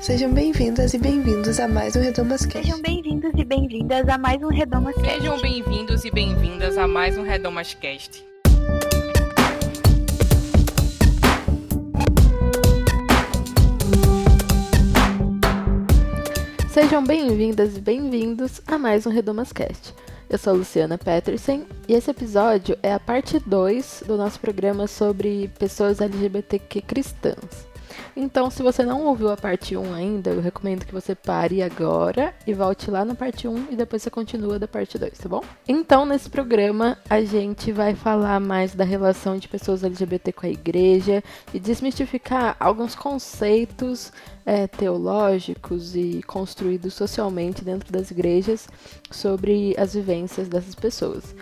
Sejam bem-vindas e bem-vindos a mais um Redomas Cast. Sejam bem-vindos e bem-vindas a mais um Redomas Cast. Sejam bem-vindos e bem-vindas a mais um Redomas Cast. Sejam bem-vindas e bem-vindos a mais um Redomas Cast. Eu sou a Luciana Petersen e esse episódio é a parte 2 do nosso programa sobre pessoas LGBTQ cristãs. Então, se você não ouviu a parte 1 ainda, eu recomendo que você pare agora e volte lá na parte 1 e depois você continua da parte 2, tá bom? Então, nesse programa, a gente vai falar mais da relação de pessoas LGBT com a igreja e desmistificar alguns conceitos é, teológicos e construídos socialmente dentro das igrejas sobre as vivências dessas pessoas.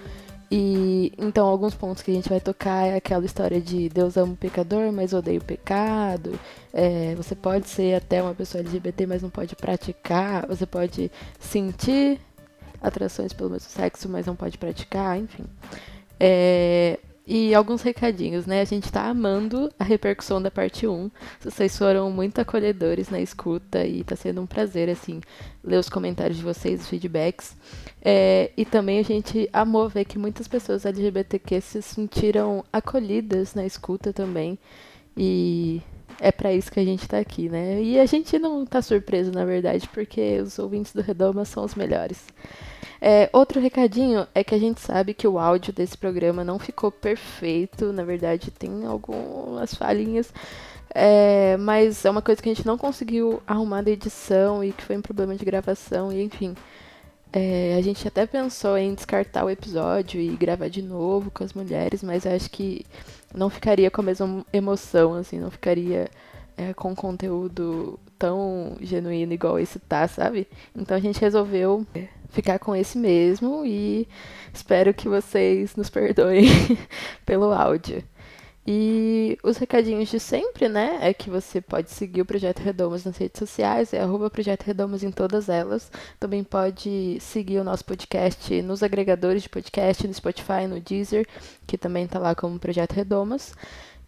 E então alguns pontos que a gente vai tocar é aquela história de Deus ama o pecador, mas odeia o pecado. É, você pode ser até uma pessoa LGBT, mas não pode praticar. Você pode sentir atrações pelo mesmo sexo, mas não pode praticar, enfim. É, e alguns recadinhos, né? A gente tá amando a repercussão da parte 1. Vocês foram muito acolhedores na escuta e tá sendo um prazer, assim, ler os comentários de vocês, os feedbacks. É, e também a gente amou ver que muitas pessoas LGBTQ se sentiram acolhidas na escuta também. E é para isso que a gente tá aqui, né? E a gente não tá surpreso, na verdade, porque os ouvintes do Redoma são os melhores. É, outro recadinho é que a gente sabe que o áudio desse programa não ficou perfeito, na verdade tem algumas falhinhas, é, mas é uma coisa que a gente não conseguiu arrumar da edição e que foi um problema de gravação, e enfim. É, a gente até pensou em descartar o episódio e gravar de novo com as mulheres, mas acho que não ficaria com a mesma emoção, assim, não ficaria é, com conteúdo tão genuíno igual esse tá, sabe? Então a gente resolveu ficar com esse mesmo e espero que vocês nos perdoem pelo áudio. E os recadinhos de sempre, né? É que você pode seguir o Projeto Redomas nas redes sociais, é arroba Projeto Redomas em todas elas. Também pode seguir o nosso podcast nos agregadores de podcast, no Spotify, no Deezer, que também tá lá como Projeto Redomas.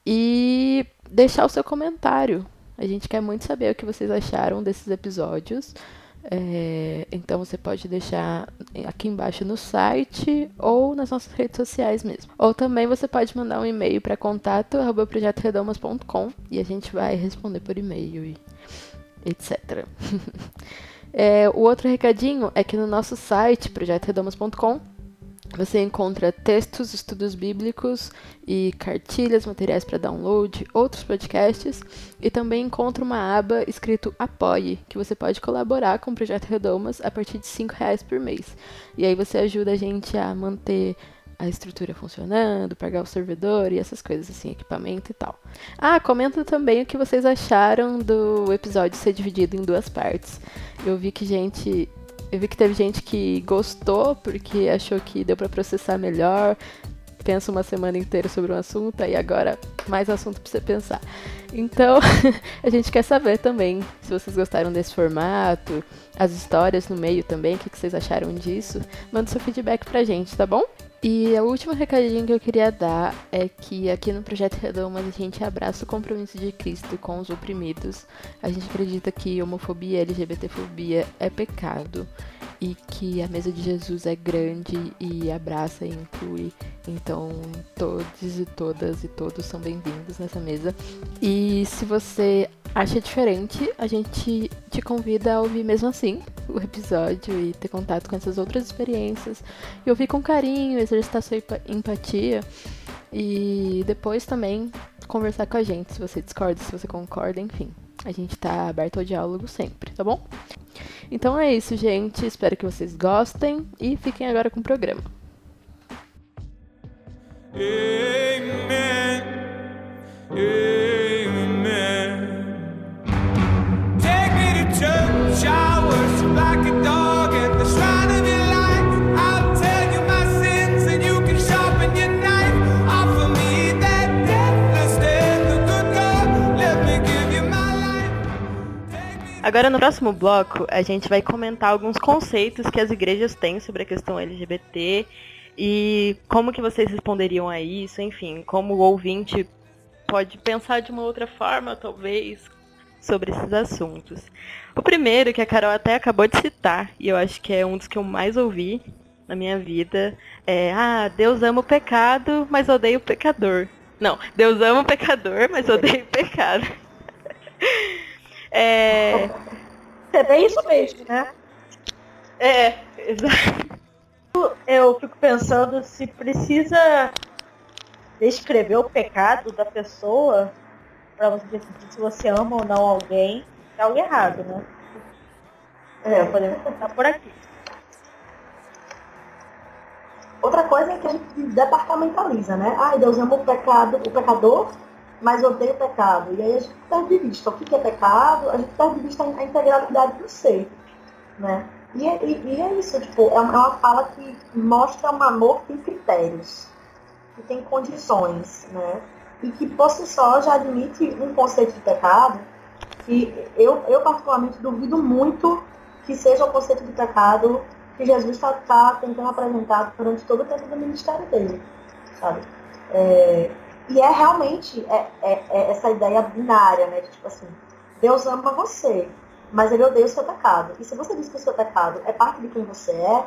E deixar o seu comentário. A gente quer muito saber o que vocês acharam desses episódios. É, então você pode deixar aqui embaixo no site ou nas nossas redes sociais mesmo. Ou também você pode mandar um e-mail para contato@projetoredomas.com e a gente vai responder por e-mail e etc. é, o outro recadinho é que no nosso site projetoredomas.com você encontra textos, estudos bíblicos e cartilhas, materiais para download, outros podcasts e também encontra uma aba escrito Apoie, que você pode colaborar com o Projeto Redomas a partir de R$ reais por mês. E aí você ajuda a gente a manter a estrutura funcionando, pagar o servidor e essas coisas assim, equipamento e tal. Ah, comenta também o que vocês acharam do episódio ser dividido em duas partes. Eu vi que gente eu vi que teve gente que gostou porque achou que deu para processar melhor. Pensa uma semana inteira sobre um assunto e agora mais assunto para você pensar. Então, a gente quer saber também se vocês gostaram desse formato, as histórias no meio também, o que, que vocês acharam disso. Manda seu feedback pra gente, tá bom? E o último recadinho que eu queria dar é que aqui no Projeto Redomas a gente abraça o compromisso de Cristo com os oprimidos. A gente acredita que homofobia e LGBTfobia é pecado e que a mesa de Jesus é grande e abraça e inclui. Então, todos e todas e todos são bem-vindos nessa mesa. E se você acha diferente, a gente te convida a ouvir mesmo assim o episódio e ter contato com essas outras experiências. E ouvir com carinho, exercitar sua empatia. E depois também conversar com a gente, se você discorda, se você concorda, enfim. A gente tá aberto ao diálogo sempre, tá bom? Então é isso, gente. Espero que vocês gostem e fiquem agora com o programa. Amen. Amen. Take me to church, I Agora no próximo bloco a gente vai comentar alguns conceitos que as igrejas têm sobre a questão LGBT e como que vocês responderiam a isso, enfim, como o ouvinte pode pensar de uma outra forma, talvez, sobre esses assuntos. O primeiro, que a Carol até acabou de citar, e eu acho que é um dos que eu mais ouvi na minha vida, é: Ah, Deus ama o pecado, mas odeia o pecador. Não, Deus ama o pecador, mas odeia o pecado. é... é bem isso mesmo, né? É, exato. Eu fico pensando se precisa descrever o pecado da pessoa para você decidir se você ama ou não alguém, é algo errado, né? É, podemos começar por aqui. Outra coisa é que a gente departamentaliza, né? Ai, Deus ama o pecado, o pecador, mas odeia o pecado. E aí a gente perde de vista o que é pecado, a gente perde de vista a integralidade do ser, né? E, e, e é isso, tipo, é é uma fala que mostra um amor que tem critérios, que tem condições, né? E que por si só já admite um conceito de pecado que eu, eu particularmente duvido muito que seja o conceito de pecado que Jesus está tá tentando apresentar durante todo o tempo do ministério dele, sabe? É, e é realmente é, é, é essa ideia binária, né? De tipo assim, Deus ama você, mas ele odeia o seu pecado. E se você diz que o seu pecado é parte de quem você é,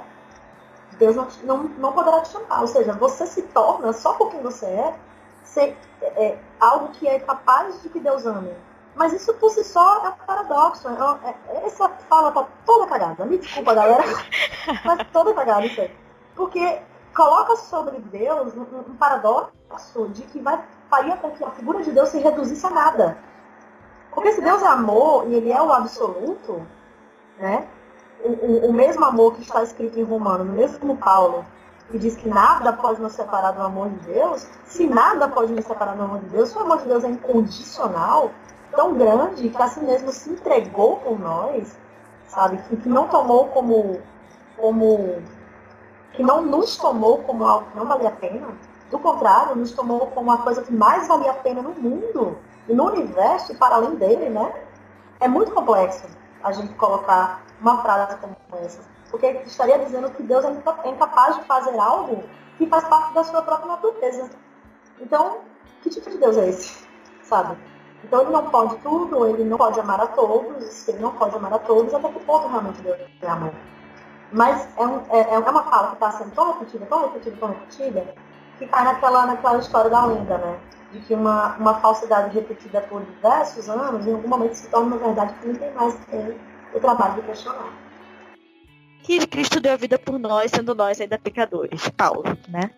Deus não, não, não poderá te chamar. Ou seja, você se torna, só por quem você é, ser, é, é algo que é capaz de que Deus ame. Mas isso por si só é um paradoxo. É, é, essa fala tá toda cagada. Me desculpa, galera. mas toda cagada isso aí. Porque coloca sobre Deus um, um paradoxo de que vai, faria com que a figura de Deus se reduzisse a nada. Porque se Deus é amor e ele é o absoluto, né? O, o, o mesmo amor que está escrito em Romano, no mesmo Paulo, que diz que nada pode nos separar do amor de Deus, se nada pode nos separar do amor de Deus, se o amor de Deus é incondicional, tão grande, que assim mesmo se entregou por nós, sabe? Que, que não tomou como, como. Que não nos tomou como algo que não valia a pena, do contrário, nos tomou como a coisa que mais valia a pena no mundo e no universo e para além dele, né? É muito complexo a gente colocar uma frase como essa. Porque estaria dizendo que Deus é incapaz de fazer algo que faz parte da sua própria natureza. Então, que tipo de Deus é esse? Sabe? Então ele não pode tudo, ele não pode amar a todos, ele não pode amar a todos, até que ponto realmente Deus é amor. Mas é, um, é, é uma fala que está sendo tão repetida, tão repetida, tão repetida, que cai naquela, naquela história da lenda, né? de que uma, uma falsidade repetida por diversos anos, em algum momento se torna uma verdade que não tem mais o trabalho de questionar. Que Cristo deu a vida por nós, sendo nós ainda pecadores, Paulo, né?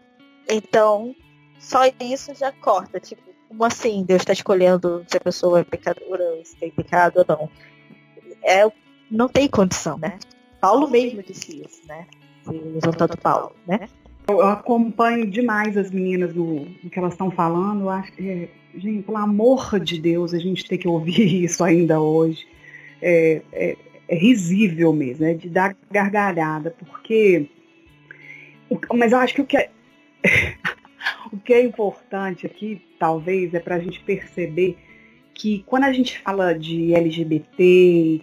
Então, só isso já corta, tipo, como assim Deus está escolhendo se a pessoa é pecadora, se tem pecado ou não? É, não tem condição, né? Paulo mesmo disse isso, né? Usando tanto Paulo, né? Eu acompanho demais as meninas no, no que elas estão falando. Eu acho é, gente, pelo amor de Deus, a gente tem que ouvir isso ainda hoje. É, é, é risível mesmo, é de dar gargalhada, porque. Mas eu acho que o que é, o que é importante aqui, talvez, é para a gente perceber que quando a gente fala de LGBT,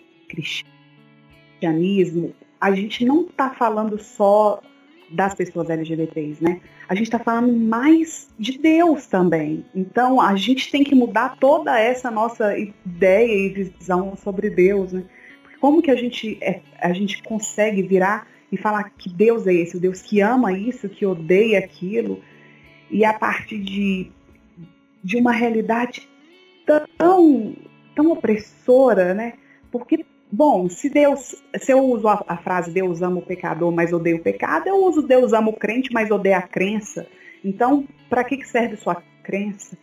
cristianismo, a gente não está falando só das pessoas LGBTs, né? A gente está falando mais de Deus também. Então a gente tem que mudar toda essa nossa ideia e visão sobre Deus, né? Porque como que a gente, é, a gente consegue virar e falar que Deus é esse, o Deus que ama isso, que odeia aquilo, e a partir de, de uma realidade tão, tão opressora, né? Porque Bom, se Deus, se eu uso a, a, frase Deus ama o pecador, mas odeia o pecado, eu uso Deus ama o crente, mas odeia a crença. Então, para que, que serve sua crença?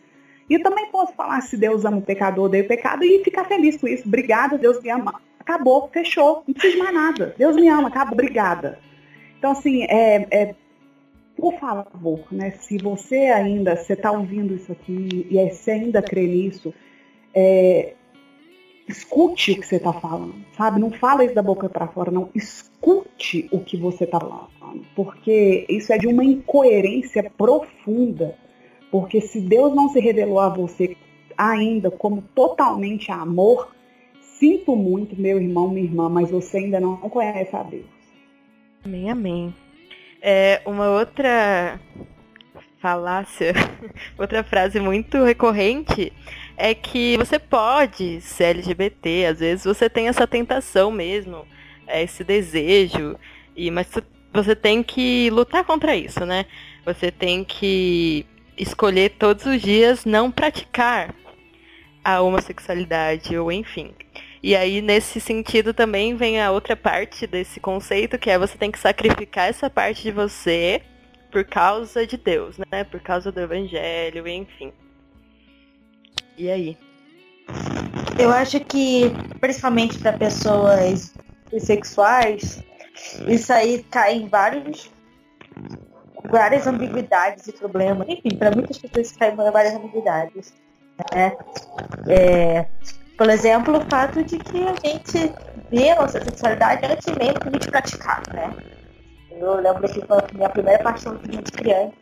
E eu também posso falar se Deus ama o pecador, odeia o pecado e ficar feliz com isso. Obrigada, Deus me ama. Acabou, fechou, não precisa de mais nada. Deus me ama, acabou, obrigada. Então, assim, é, é por favor, né, se você ainda, você está ouvindo isso aqui e você ainda crê nisso, é, escute o que você está falando, sabe? Não fala isso da boca para fora, não. Escute o que você está falando, porque isso é de uma incoerência profunda. Porque se Deus não se revelou a você ainda como totalmente amor, sinto muito, meu irmão, minha irmã, mas você ainda não conhece a Deus. Amém, amém. É, uma outra falácia, outra frase muito recorrente é que você pode ser LGBT, às vezes você tem essa tentação mesmo, é, esse desejo, e mas você tem que lutar contra isso, né? Você tem que escolher todos os dias não praticar a homossexualidade ou enfim. E aí, nesse sentido, também vem a outra parte desse conceito, que é você tem que sacrificar essa parte de você por causa de Deus, né? Por causa do evangelho, enfim. E aí? Eu acho que, principalmente para pessoas bissexuais, isso aí cai em vários várias ambiguidades e problemas. Enfim, para muitas pessoas cai em várias ambiguidades. Né? É, por exemplo, o fato de que a gente vê a nossa sexualidade antes mesmo de praticar, né? Eu lembro que a minha primeira paixão de criança,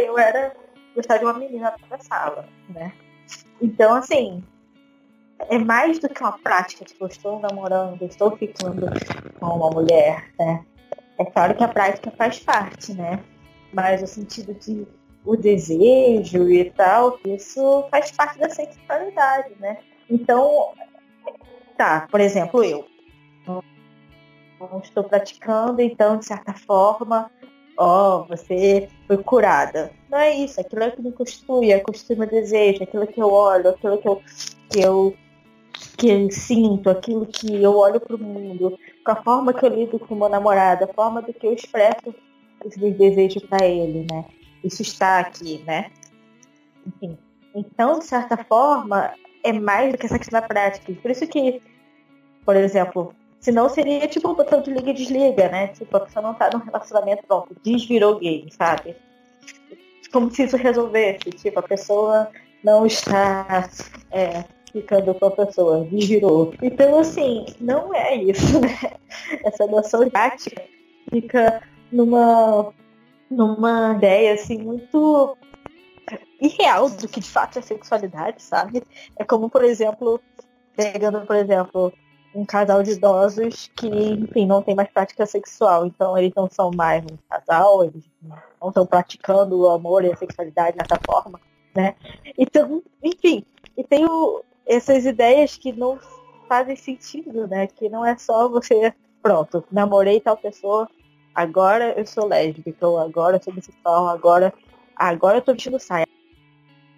eu era gostar de uma menina da sala, né? Então, assim, é mais do que uma prática, tipo, estou namorando, estou ficando com uma mulher, né? É claro que a prática faz parte, né? Mas o sentido de o desejo e tal, isso faz parte da sexualidade, né? Então, tá, por exemplo, eu não estou praticando, então, de certa forma, ó, oh, você foi curada. Não é isso, aquilo é que me constitui, é meu desejo, aquilo que eu olho, aquilo que eu, que eu, que eu sinto, aquilo que eu olho para o mundo, com a forma que eu lido com o meu namorado, a forma do que eu expresso os meus desejos para ele, né? Isso está aqui, né? Enfim. Então, de certa forma, é mais do que essa questão da prática. Por isso que, por exemplo, senão seria tipo um botão de liga e desliga, né? Tipo, a pessoa não tá num relacionamento, pronto, desvirou gay, sabe? Como se isso resolvesse. Tipo, a pessoa não está é, ficando com a pessoa, desvirou. Então, assim, não é isso, né? Essa noção prática fica numa, numa ideia, assim, muito irreal do que de fato é sexualidade, sabe? É como, por exemplo, pegando, por exemplo, um casal de idosos que, enfim, não tem mais prática sexual. Então eles não são mais um casal, eles não estão praticando o amor e a sexualidade dessa forma, né? Então, enfim, e tem o, essas ideias que não fazem sentido, né? Que não é só você, pronto, namorei tal pessoa, agora eu sou lésbica, ou agora eu sou bissexual, agora, agora eu tô vestindo saia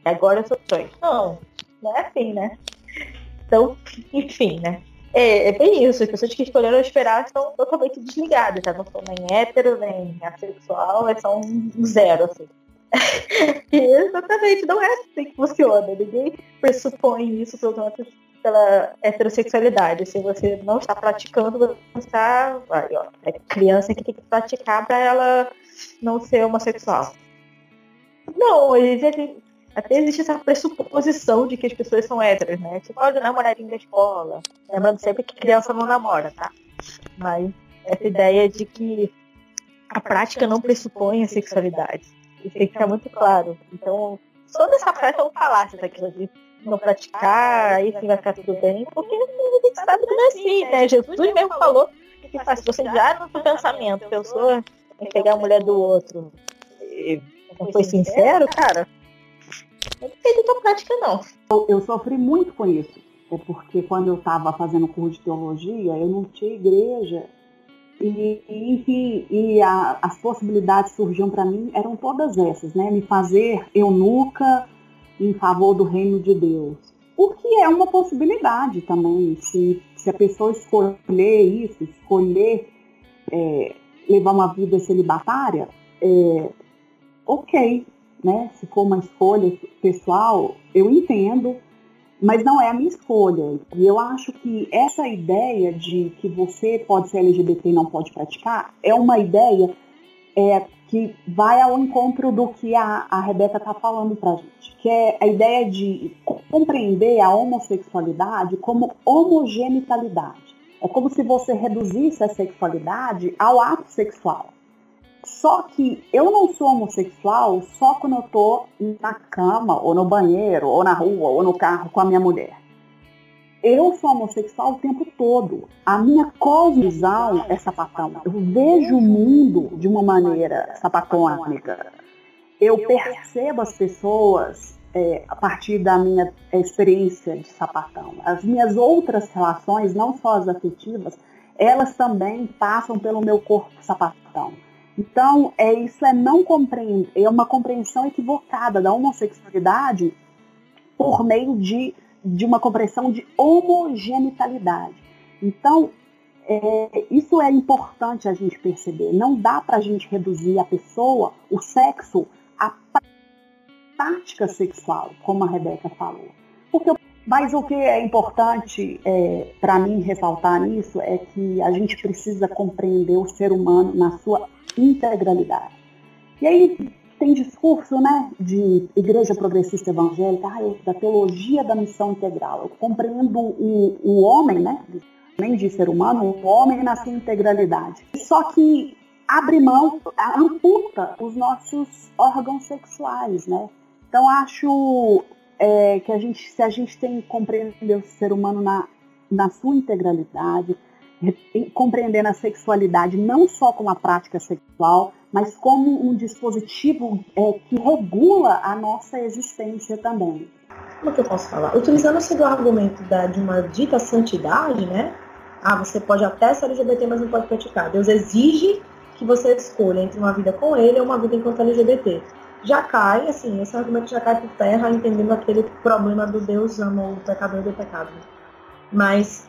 agora eu sou trans. Não, não é assim, né? Então, enfim, né? É, é bem isso, as pessoas que escolheram esperar estão totalmente desligadas, tá? Não são nem hétero, nem assexual, só um zero, assim. exatamente, não é assim que funciona. Ninguém pressupõe isso pela heterossexualidade. Se você não está praticando, você está. Aí, ó, é criança que tem que praticar para ela não ser homossexual. Não, existe, até existe essa pressuposição de que as pessoas são héteras, né? Tipo, olha o namoradinho da escola. Lembrando sempre que criança não namora, tá? Mas essa ideia de que a prática não pressupõe a sexualidade. Isso tem que ficar muito claro. Então, toda essa prática é um falácia daquilo de não praticar, aí sim vai ficar tudo bem, porque a gente sabe que não é assim, né? Jesus mesmo falou que faz, você já no pensamento pensou em pegar a mulher do outro. E não foi sincero, cara, não tem muita prática, não. Eu, eu sofri muito com isso. É porque quando eu estava fazendo curso de teologia, eu não tinha igreja. E, e enfim, e a, as possibilidades que surgiam para mim eram todas essas, né? Me fazer eunuca em favor do reino de Deus. O que é uma possibilidade também, se, se a pessoa escolher isso, escolher é, levar uma vida celibatária, é, ok, né? Se for uma escolha pessoal, eu entendo, mas não é a minha escolha. E eu acho que essa ideia de que você pode ser LGBT e não pode praticar é uma ideia é, que vai ao encontro do que a, a Rebeca está falando para gente, que é a ideia de compreender a homossexualidade como homogenitalidade. É como se você reduzisse a sexualidade ao ato sexual. Só que eu não sou homossexual só quando eu tô na cama, ou no banheiro, ou na rua, ou no carro com a minha mulher. Eu sou homossexual o tempo todo. A minha cosmovisão é sapatão. Eu vejo o mundo de uma maneira sapatônica. eu percebo as pessoas é, a partir da minha experiência de sapatão. As minhas outras relações, não só as afetivas, elas também passam pelo meu corpo sapatão. Então, é, isso é não compreender, é uma compreensão equivocada da homossexualidade por meio de, de uma compreensão de homogeneidade. Então, é, isso é importante a gente perceber. Não dá para a gente reduzir a pessoa, o sexo, à prática sexual, como a Rebeca falou. Porque, mas o que é importante é, para mim ressaltar nisso é que a gente precisa compreender o ser humano na sua integralidade. E aí tem discurso né, de igreja progressista evangélica, ah, da teologia da missão integral. Eu compreendo o, o homem, né, nem de ser humano, o homem na sua integralidade. Só que abre mão, amputa os nossos órgãos sexuais, né? Então acho é, que a gente, se a gente tem que compreender o ser humano na, na sua integralidade, compreendendo a sexualidade não só como a prática sexual, mas como um dispositivo é, que regula a nossa existência também. Como que eu posso falar? Utilizando-se do argumento da, de uma dita santidade, né? Ah, você pode até ser LGBT, mas não pode praticar. Deus exige que você escolha entre uma vida com ele ou uma vida enquanto LGBT. Já cai, assim, esse argumento já cai por terra, entendendo aquele problema do Deus ama o pecador do pecado. Mas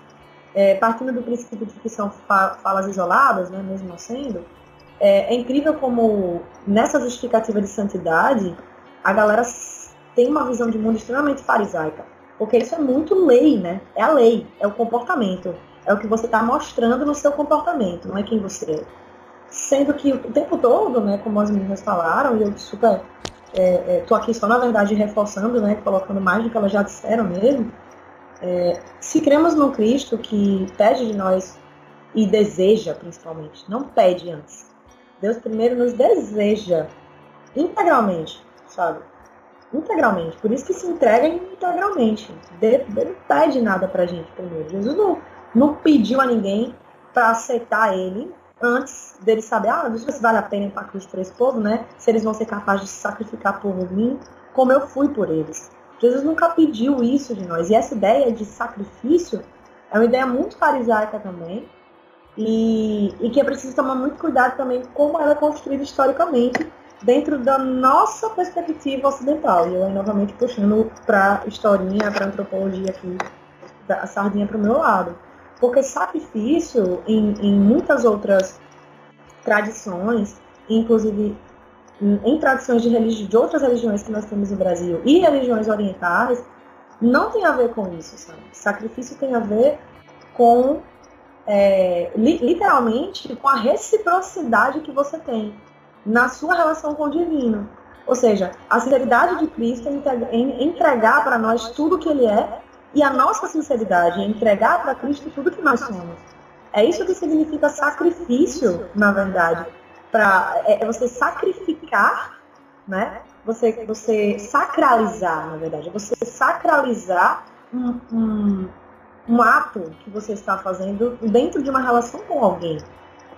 é, partindo do princípio de que são falas isoladas, né, mesmo sendo, é, é, incrível como nessa justificativa de santidade a galera tem uma visão de mundo extremamente farisaica, porque isso é muito lei, né? É a lei, é o comportamento, é o que você está mostrando no seu comportamento, não é quem você é. Sendo que o tempo todo, né, como as meninas falaram, e eu super é, é, aqui só na verdade reforçando, né, colocando mais do que elas já disseram mesmo, é, se cremos no Cristo que pede de nós e deseja, principalmente, não pede antes. Deus primeiro nos deseja integralmente, sabe? Integralmente. Por isso que se entrega integralmente. Ele não pede nada pra gente primeiro. Jesus não, não pediu a ninguém para aceitar ele antes dele saber, ah, deixa eu ver se vale a pena para Cristo para esse povo, né? Se eles vão ser capazes de se sacrificar por mim, como eu fui por eles. Jesus nunca pediu isso de nós. E essa ideia de sacrifício é uma ideia muito farisaica também. E, e que é preciso tomar muito cuidado também como ela é construída historicamente dentro da nossa perspectiva ocidental. E eu aí novamente puxando para historinha, para antropologia aqui, a sardinha para o meu lado. Porque sacrifício, em, em muitas outras tradições, inclusive em tradições de, religi de outras religiões que nós temos no Brasil e religiões orientais, não tem a ver com isso, sabe? Sacrifício tem a ver com, é, li literalmente, com a reciprocidade que você tem na sua relação com o divino. Ou seja, a sinceridade de Cristo é entregar para nós tudo que Ele é e a nossa sinceridade é entregar para Cristo tudo que nós somos. É isso que significa sacrifício, na verdade para é, é, você sacrificar, né? Você, você sacralizar, na verdade, você sacralizar um, um, um ato que você está fazendo dentro de uma relação com alguém,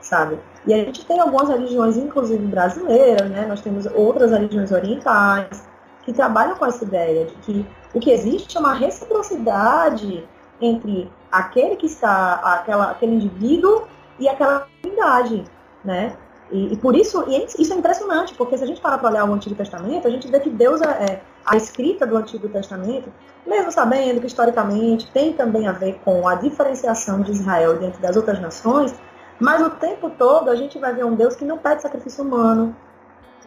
sabe? E a gente tem algumas religiões, inclusive brasileiras, né? Nós temos outras religiões orientais que trabalham com essa ideia de que o que existe é uma reciprocidade entre aquele que está, aquela, aquele indivíduo e aquela comunidade, né? E, e, por isso, e isso é impressionante, porque se a gente parar para olhar o Antigo Testamento, a gente vê que Deus é, é, a escrita do Antigo Testamento, mesmo sabendo que historicamente tem também a ver com a diferenciação de Israel dentro das outras nações, mas o tempo todo a gente vai ver um Deus que não pede sacrifício humano,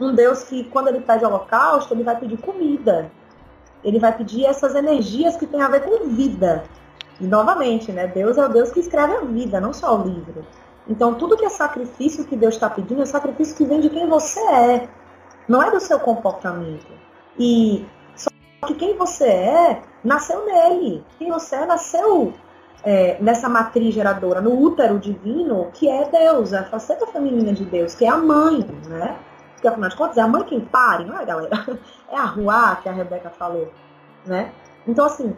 um Deus que quando ele pede holocausto, ele vai pedir comida. Ele vai pedir essas energias que têm a ver com vida. E novamente, né? Deus é o Deus que escreve a vida, não só o livro. Então, tudo que é sacrifício que Deus está pedindo é sacrifício que vem de quem você é, não é do seu comportamento. E só que quem você é nasceu nele. Quem você é nasceu é, nessa matriz geradora, no útero divino, que é Deus, a faceta feminina de Deus, que é a mãe, né? Porque afinal de contas é a mãe quem pare, não é, galera? É a rua que a Rebeca falou, né? Então, assim,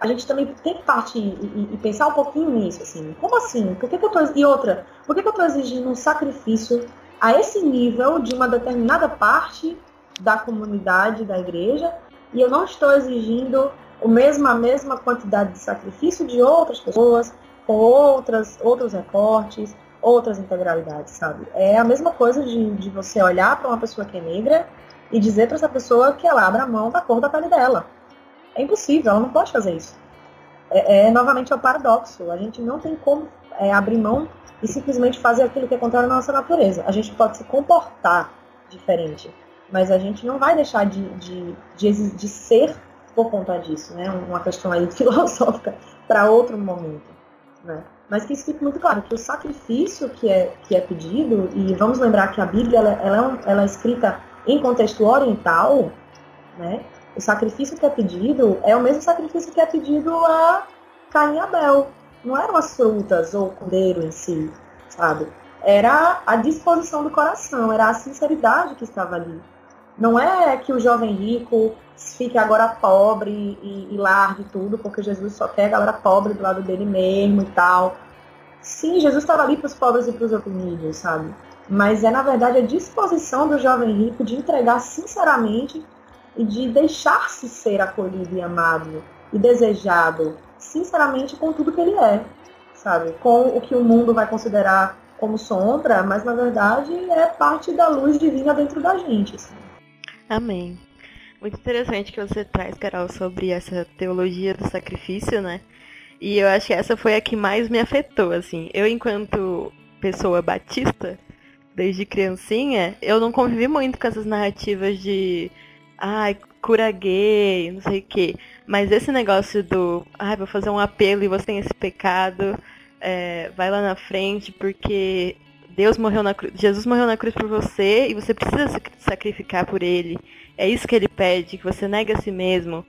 a gente também tem que partir e, e, pensar um pouquinho nisso, assim, como assim? Por que, que eu tô, e outra, por que, que eu estou exigindo um sacrifício a esse nível de uma determinada parte da comunidade da igreja e eu não estou exigindo o mesmo, a mesma quantidade de sacrifício de outras pessoas, com outras, outros recortes, outras integralidades, sabe? É a mesma coisa de, de você olhar para uma pessoa que é negra e dizer para essa pessoa que ela abra a mão da cor da pele dela. É impossível, ela não pode fazer isso. É, é novamente é o paradoxo. A gente não tem como é, abrir mão e simplesmente fazer aquilo que é contrário à nossa natureza. A gente pode se comportar diferente, mas a gente não vai deixar de, de, de, de ser por conta disso, né? Uma questão aí filosófica para outro momento, né? Mas que isso fique muito claro, que o sacrifício que é, que é pedido, e vamos lembrar que a Bíblia ela, ela, é ela é escrita em contexto oriental, né? O sacrifício que é pedido é o mesmo sacrifício que é pedido a Caim e Abel. Não eram as frutas ou o cordeiro em si, sabe? Era a disposição do coração, era a sinceridade que estava ali. Não é que o jovem rico fique agora pobre e, e largue tudo, porque Jesus só quer a galera pobre do lado dele mesmo e tal. Sim, Jesus estava ali para os pobres e para os oprimidos, sabe? Mas é, na verdade, a disposição do jovem rico de entregar sinceramente e de deixar-se ser acolhido e amado e desejado, sinceramente, com tudo que ele é, sabe? Com o que o mundo vai considerar como sombra, mas na verdade é parte da luz divina dentro da gente. Assim. Amém. Muito interessante que você traz, Carol, sobre essa teologia do sacrifício, né? E eu acho que essa foi a que mais me afetou, assim. Eu, enquanto pessoa batista, desde criancinha, eu não convivi muito com essas narrativas de ai, cura gay, não sei o quê. Mas esse negócio do, ai, vou fazer um apelo e você tem esse pecado, é, vai lá na frente, porque Deus morreu na cruz, Jesus morreu na cruz por você e você precisa se sacrificar por ele. É isso que ele pede, que você negue a si mesmo.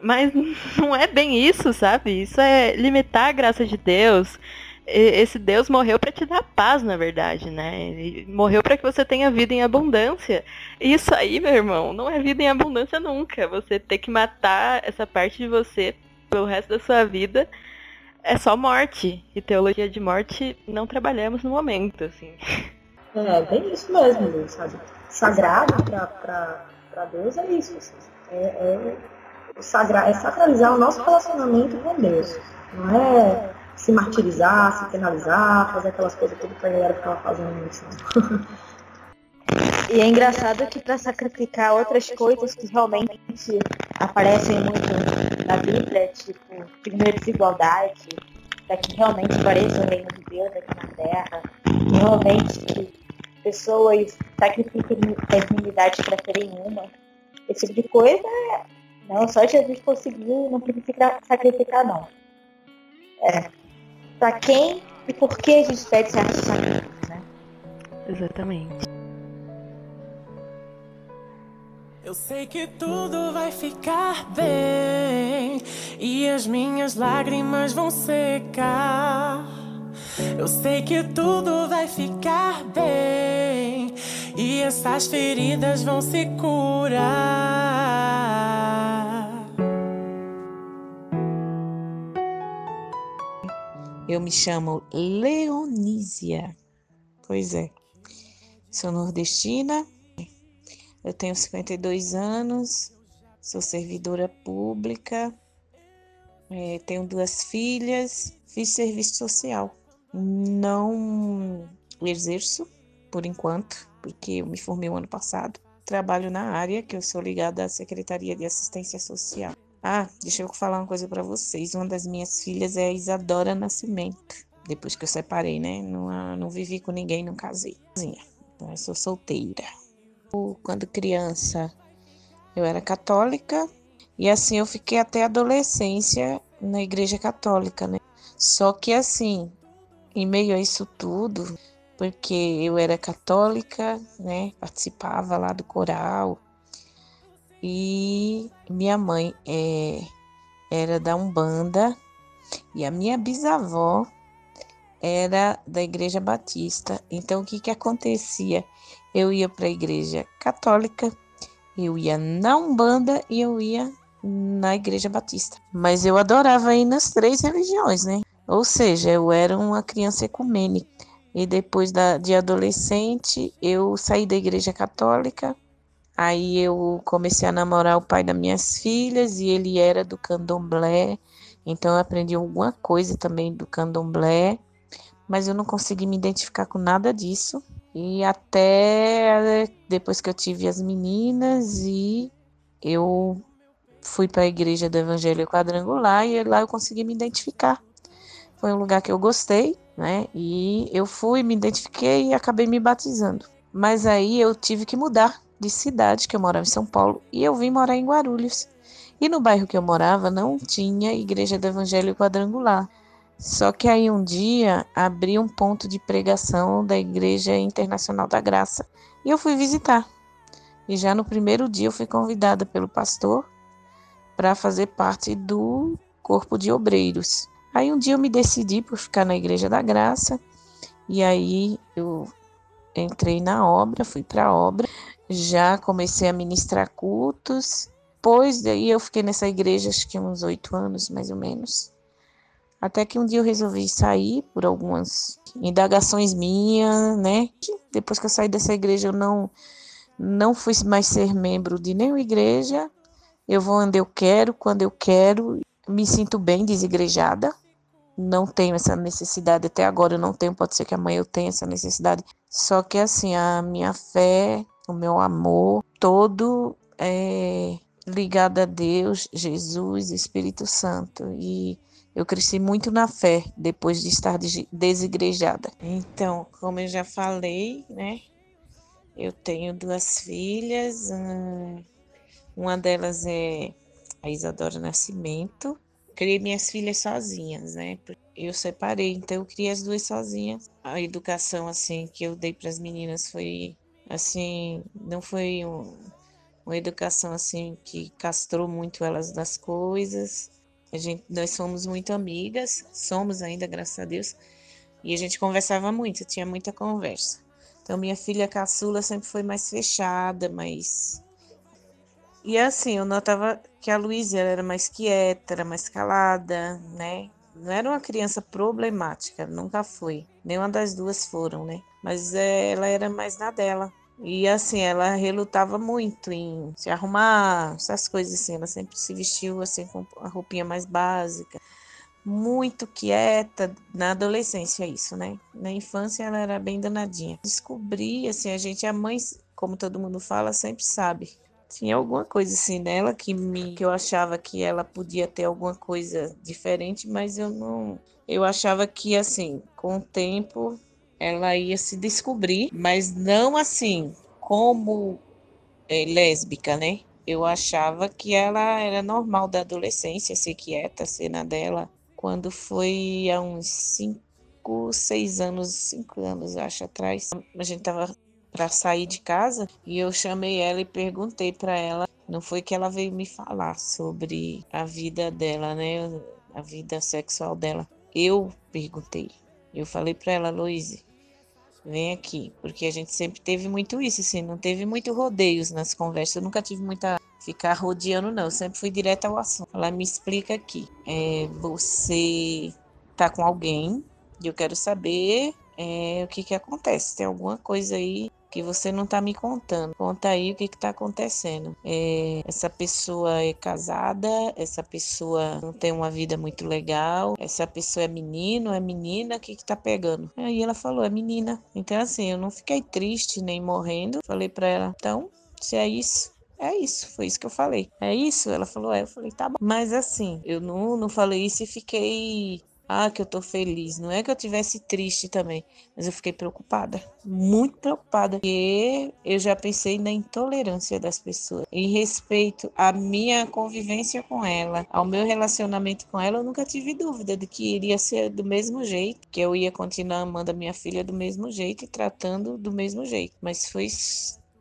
Mas não é bem isso, sabe? Isso é limitar a graça de Deus. Esse Deus morreu para te dar paz, na verdade, né? Ele morreu para que você tenha vida em abundância. Isso aí, meu irmão, não é vida em abundância nunca. Você ter que matar essa parte de você pelo resto da sua vida é só morte. E teologia de morte não trabalhamos no momento, assim. É, bem isso mesmo, sabe? Sagrado para Deus é isso. Assim. É, é, sagra, é sacralizar o nosso relacionamento com Deus. Não é se martirizar, se penalizar, fazer aquelas coisas tudo que a galera ficava fazendo isso. E é engraçado que para sacrificar outras coisas que realmente aparecem muito na Bíblia, tipo, primeiro desigualdade, para que realmente pareça o reino de Deus aqui na Terra, que realmente pessoas sacrifiquem as dignidades para serem uma. Esse tipo de coisa, não só Jesus conseguiu, não precisa sacrificar não. É. Para quem e por que a gente pede certos sacrifícios, né? Exatamente. Eu sei que tudo vai ficar bem e as minhas lágrimas vão secar. Eu sei que tudo vai ficar bem e essas feridas vão se curar. Eu me chamo Leonísia. Pois é. Sou nordestina eu tenho 52 anos, sou servidora pública, é, tenho duas filhas, fiz serviço social. Não exerço por enquanto, porque eu me formei o ano passado. Trabalho na área, que eu sou ligada à Secretaria de Assistência Social. Ah, deixa eu falar uma coisa para vocês. Uma das minhas filhas é a Isadora Nascimento. Depois que eu separei, né? Não, não vivi com ninguém, não casei. Então, eu sou solteira quando criança eu era católica e assim eu fiquei até a adolescência na igreja católica, né? Só que assim, em meio a isso tudo, porque eu era católica, né? Participava lá do coral e minha mãe é, era da Umbanda e a minha bisavó era da Igreja Batista. Então o que que acontecia? Eu ia para a Igreja Católica, eu ia na Umbanda e eu ia na Igreja Batista. Mas eu adorava ir nas três religiões, né? Ou seja, eu era uma criança ecumênica. E depois da, de adolescente, eu saí da Igreja Católica Aí eu comecei a namorar o pai das minhas filhas e ele era do candomblé, então eu aprendi alguma coisa também do candomblé, mas eu não consegui me identificar com nada disso. E até depois que eu tive as meninas e eu fui para a igreja do Evangelho Quadrangular e lá eu consegui me identificar. Foi um lugar que eu gostei, né? E eu fui, me identifiquei e acabei me batizando. Mas aí eu tive que mudar de cidade, que eu morava em São Paulo, e eu vim morar em Guarulhos. E no bairro que eu morava não tinha igreja do Evangelho Quadrangular. Só que aí um dia abri um ponto de pregação da Igreja Internacional da Graça e eu fui visitar. E já no primeiro dia eu fui convidada pelo pastor para fazer parte do corpo de obreiros. Aí um dia eu me decidi por ficar na Igreja da Graça e aí eu entrei na obra, fui para a obra, já comecei a ministrar cultos. Depois daí eu fiquei nessa igreja acho que uns oito anos mais ou menos. Até que um dia eu resolvi sair por algumas indagações minhas, né? Depois que eu saí dessa igreja eu não não fui mais ser membro de nenhuma igreja. Eu vou onde eu quero, quando eu quero. Me sinto bem desigrejada. Não tenho essa necessidade até agora, eu não tenho, pode ser que amanhã eu tenha essa necessidade. Só que assim, a minha fé, o meu amor, todo é ligado a Deus, Jesus, Espírito Santo. E eu cresci muito na fé depois de estar desigrejada. Então, como eu já falei, né? Eu tenho duas filhas, uma delas é a Isadora Nascimento. Criei minhas filhas sozinhas, né? Eu separei, então eu criei as duas sozinhas. A educação assim que eu dei para as meninas foi assim, não foi um, uma educação assim que castrou muito elas das coisas. A gente, nós somos muito amigas, somos ainda, graças a Deus, e a gente conversava muito, tinha muita conversa. Então, minha filha caçula sempre foi mais fechada, mais. E assim, eu notava que a Luísa era mais quieta, era mais calada, né? Não era uma criança problemática, nunca foi. Nenhuma das duas foram, né? Mas é, ela era mais na dela. E assim, ela relutava muito em se arrumar, essas coisas assim. Ela sempre se vestiu assim com a roupinha mais básica muito quieta na adolescência isso, né? Na infância ela era bem danadinha. Descobri, assim, a gente, a mãe, como todo mundo fala, sempre sabe. Tinha alguma coisa assim nela que me que eu achava que ela podia ter alguma coisa diferente, mas eu não, eu achava que assim, com o tempo ela ia se descobrir, mas não assim como é, lésbica, né? Eu achava que ela era normal da adolescência, ser quieta, ser na dela, quando foi há uns cinco, seis anos, cinco anos, acho, atrás. A gente tava para sair de casa e eu chamei ela e perguntei para ela. Não foi que ela veio me falar sobre a vida dela, né? A vida sexual dela. Eu perguntei. Eu falei para ela, Luíse, vem aqui, porque a gente sempre teve muito isso, assim, não teve muito rodeios nas conversas. Eu nunca tive muita ficar rodeando, não. Eu sempre fui direto ao assunto. Ela me explica aqui. É, você tá com alguém e eu quero saber é, o que que acontece. Tem alguma coisa aí que você não tá me contando. Conta aí o que que tá acontecendo. É, essa pessoa é casada, essa pessoa não tem uma vida muito legal, essa pessoa é menino, é menina, o que que tá pegando? Aí ela falou, é menina. Então assim, eu não fiquei triste nem morrendo. Falei para ela, então, se é isso, é isso, foi isso que eu falei. É isso? Ela falou, é. Eu falei, tá bom. Mas assim, eu não, não falei isso e fiquei. Ah, que eu tô feliz. Não é que eu tivesse triste também, mas eu fiquei preocupada, muito preocupada, porque eu já pensei na intolerância das pessoas. Em respeito à minha convivência com ela, ao meu relacionamento com ela, eu nunca tive dúvida de que iria ser do mesmo jeito, que eu ia continuar amando a minha filha do mesmo jeito e tratando do mesmo jeito. Mas foi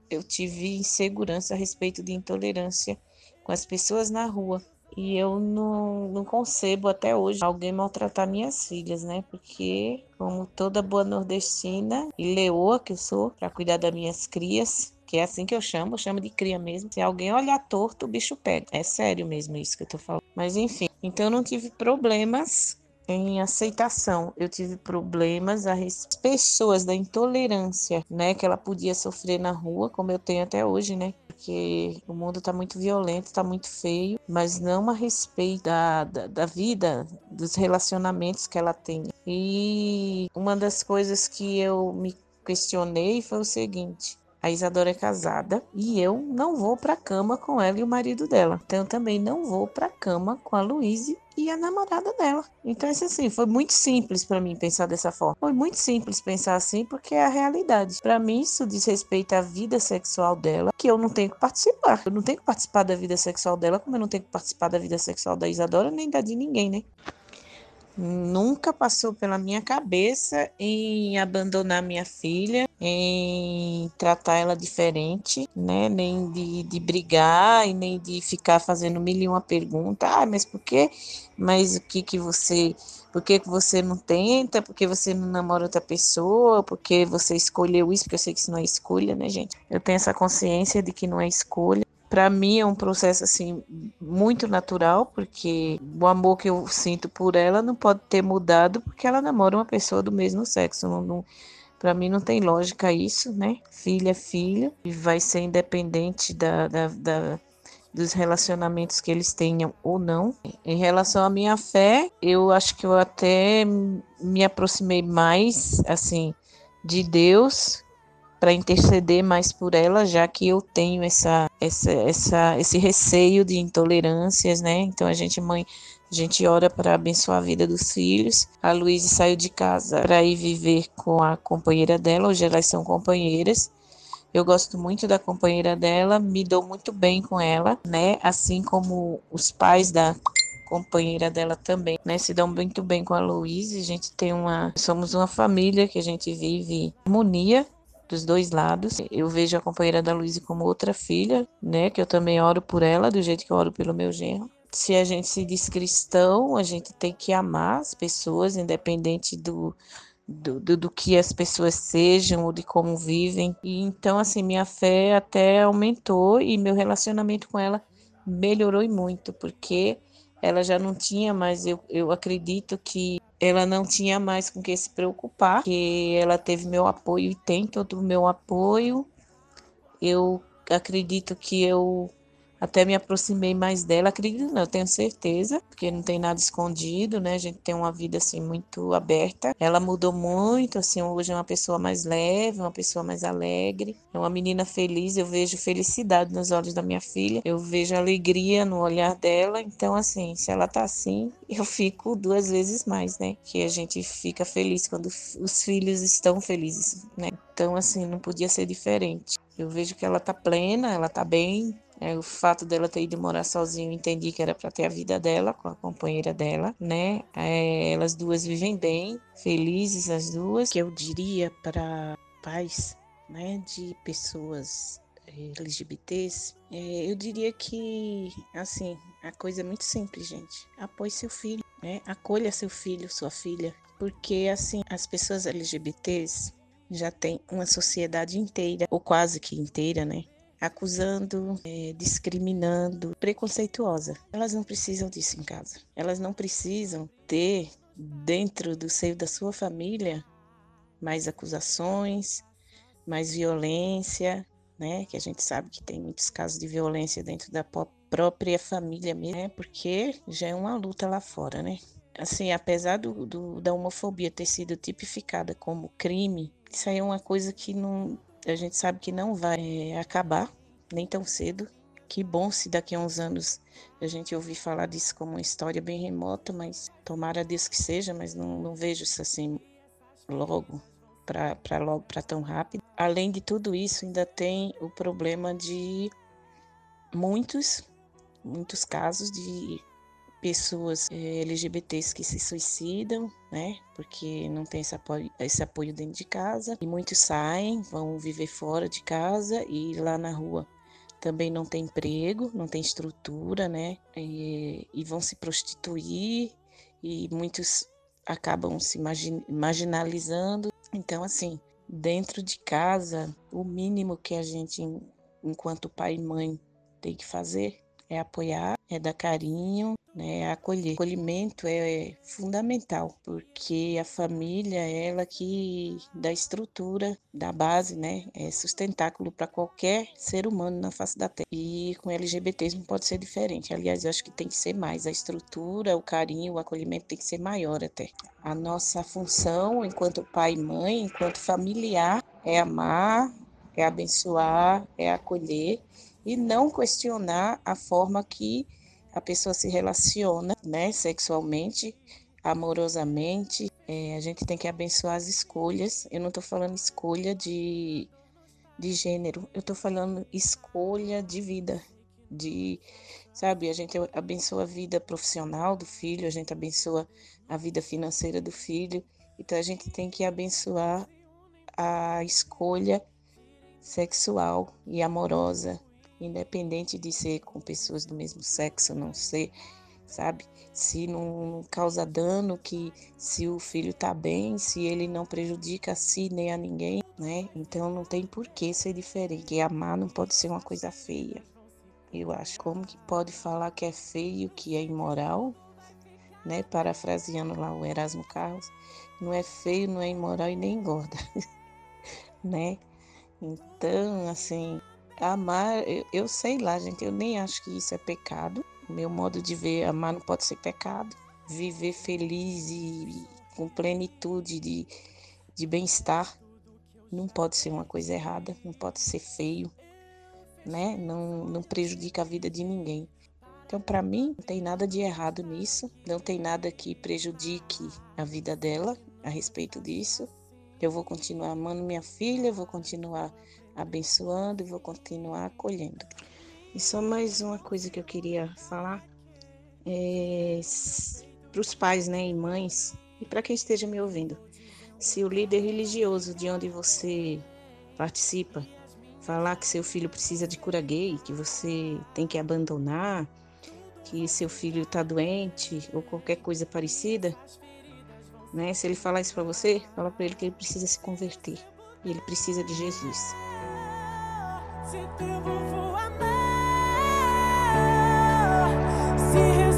eu tive insegurança a respeito de intolerância com as pessoas na rua. E eu não, não concebo até hoje alguém maltratar minhas filhas, né? Porque, como toda boa nordestina e leoa que eu sou, para cuidar das minhas crias, que é assim que eu chamo, eu chamo de cria mesmo. Se alguém olhar torto, o bicho pega. É sério mesmo isso que eu tô falando. Mas enfim, então eu não tive problemas em aceitação. Eu tive problemas a pessoas da intolerância, né, que ela podia sofrer na rua, como eu tenho até hoje, né? Porque o mundo está muito violento, está muito feio, mas não a respeito da, da, da vida, dos relacionamentos que ela tem. E uma das coisas que eu me questionei foi o seguinte: a Isadora é casada e eu não vou para cama com ela e o marido dela. Então eu também não vou para cama com a Luíse e a namorada dela. Então isso assim, foi muito simples para mim pensar dessa forma. Foi muito simples pensar assim porque é a realidade. Para mim isso diz respeito à vida sexual dela, que eu não tenho que participar. Eu não tenho que participar da vida sexual dela, como eu não tenho que participar da vida sexual da Isadora nem da de ninguém, né? Nunca passou pela minha cabeça em abandonar minha filha, em tratar ela diferente, né? Nem de, de brigar e nem de ficar fazendo mil e uma pergunta. Ah, mas por quê? Mas o que que você... Por que, que você não tenta? Por que você não namora outra pessoa? Por que você escolheu isso? Porque eu sei que isso não é escolha, né, gente? Eu tenho essa consciência de que não é escolha para mim é um processo assim muito natural, porque o amor que eu sinto por ela não pode ter mudado porque ela namora uma pessoa do mesmo sexo. Não, não para mim não tem lógica isso, né? Filha é filha e vai ser independente da, da, da dos relacionamentos que eles tenham ou não. Em relação à minha fé, eu acho que eu até me aproximei mais assim de Deus para interceder mais por ela, já que eu tenho essa, essa, essa, esse receio de intolerâncias, né? Então a gente, mãe, a gente ora para abençoar a vida dos filhos. A Luísa saiu de casa para ir viver com a companheira dela, hoje elas são companheiras. Eu gosto muito da companheira dela, me dou muito bem com ela, né? Assim como os pais da companheira dela também, né? Se dão muito bem com a Luísa. A gente tem uma, somos uma família que a gente vive harmonia dos dois lados. Eu vejo a companheira da Luísa como outra filha, né? Que eu também oro por ela, do jeito que eu oro pelo meu genro. Se a gente se diz cristão, a gente tem que amar as pessoas, independente do, do, do, do, que as pessoas sejam ou de como vivem. E então, assim, minha fé até aumentou e meu relacionamento com ela melhorou muito, porque ela já não tinha mais, eu, eu acredito que ela não tinha mais com que se preocupar, que ela teve meu apoio e tem todo o meu apoio. Eu acredito que eu até me aproximei mais dela, acredito não, eu tenho certeza, porque não tem nada escondido, né? A gente tem uma vida assim muito aberta. Ela mudou muito, assim, hoje é uma pessoa mais leve, uma pessoa mais alegre, é uma menina feliz, eu vejo felicidade nos olhos da minha filha, eu vejo alegria no olhar dela, então assim, se ela tá assim, eu fico duas vezes mais, né? Que a gente fica feliz quando os filhos estão felizes, né? Então assim, não podia ser diferente. Eu vejo que ela tá plena, ela tá bem, é, o fato dela ter ido morar sozinha, entendi que era para ter a vida dela com a companheira dela, né? É, elas duas vivem bem, felizes as duas. Que eu diria para pais, né, de pessoas é, LGBTs, é, eu diria que, assim, a coisa é muito simples, gente. Apoie seu filho, né? Acolha seu filho, sua filha, porque assim, as pessoas LGBTs já têm uma sociedade inteira, ou quase que inteira, né? Acusando, é, discriminando, preconceituosa. Elas não precisam disso em casa. Elas não precisam ter dentro do seio da sua família mais acusações, mais violência, né? Que a gente sabe que tem muitos casos de violência dentro da própria família mesmo, né? Porque já é uma luta lá fora, né? Assim, apesar do, do, da homofobia ter sido tipificada como crime, isso aí é uma coisa que não, a gente sabe que não vai acabar nem tão cedo. Que bom se daqui a uns anos a gente ouvir falar disso como uma história bem remota, mas tomara Deus que seja, mas não, não vejo isso assim logo, para logo, para tão rápido. Além de tudo isso, ainda tem o problema de muitos, muitos casos de pessoas é, LGBTs que se suicidam, né? Porque não tem esse apoio, esse apoio dentro de casa. E muitos saem, vão viver fora de casa e lá na rua também não tem emprego, não tem estrutura, né? E, e vão se prostituir e muitos acabam se margin, marginalizando. Então, assim, dentro de casa, o mínimo que a gente, enquanto pai e mãe, tem que fazer é apoiar, é dar carinho, né? Acolher. Acolhimento é fundamental, porque a família é ela que dá estrutura, dá base, né? É sustentáculo para qualquer ser humano na face da Terra. E com LGBTs não pode ser diferente. Aliás, eu acho que tem que ser mais. A estrutura, o carinho, o acolhimento tem que ser maior até. A nossa função enquanto pai e mãe, enquanto familiar, é amar, é abençoar, é acolher e não questionar a forma que a pessoa se relaciona, né, sexualmente, amorosamente. É, a gente tem que abençoar as escolhas. Eu não estou falando escolha de, de gênero, eu estou falando escolha de vida, de, sabe, a gente abençoa a vida profissional do filho, a gente abençoa a vida financeira do filho. Então a gente tem que abençoar a escolha sexual e amorosa independente de ser com pessoas do mesmo sexo, não ser, sabe? Se não causa dano, que se o filho tá bem, se ele não prejudica a si nem a ninguém, né? Então não tem por que ser diferente. Que amar não pode ser uma coisa feia. Eu acho. Como que pode falar que é feio, que é imoral? Né? Parafraseando lá o Erasmo Carlos, não é feio, não é imoral e nem engorda, né? Então, assim, Amar, eu, eu sei lá, gente, eu nem acho que isso é pecado. Meu modo de ver, amar não pode ser pecado. Viver feliz e com plenitude de, de bem-estar não pode ser uma coisa errada, não pode ser feio, né? Não, não prejudica a vida de ninguém. Então, para mim, não tem nada de errado nisso, não tem nada que prejudique a vida dela a respeito disso. Eu vou continuar amando minha filha, vou continuar abençoando e vou continuar acolhendo. E só mais uma coisa que eu queria falar é, para os pais né, e mães, e para quem esteja me ouvindo. Se o líder religioso de onde você participa falar que seu filho precisa de cura gay, que você tem que abandonar, que seu filho está doente ou qualquer coisa parecida, né? Se ele falar isso para você, fala para ele que ele precisa se converter e ele precisa de Jesus. Se vou amar, se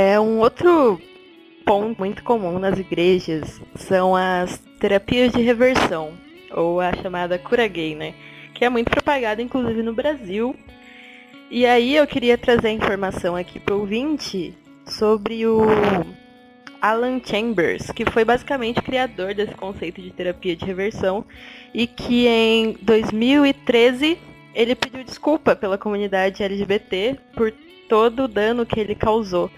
É um outro ponto muito comum nas igrejas são as terapias de reversão, ou a chamada cura gay, né? Que é muito propagada, inclusive, no Brasil. E aí eu queria trazer informação aqui para o ouvinte sobre o Alan Chambers, que foi basicamente criador desse conceito de terapia de reversão e que em 2013 ele pediu desculpa pela comunidade LGBT por todo o dano que ele causou.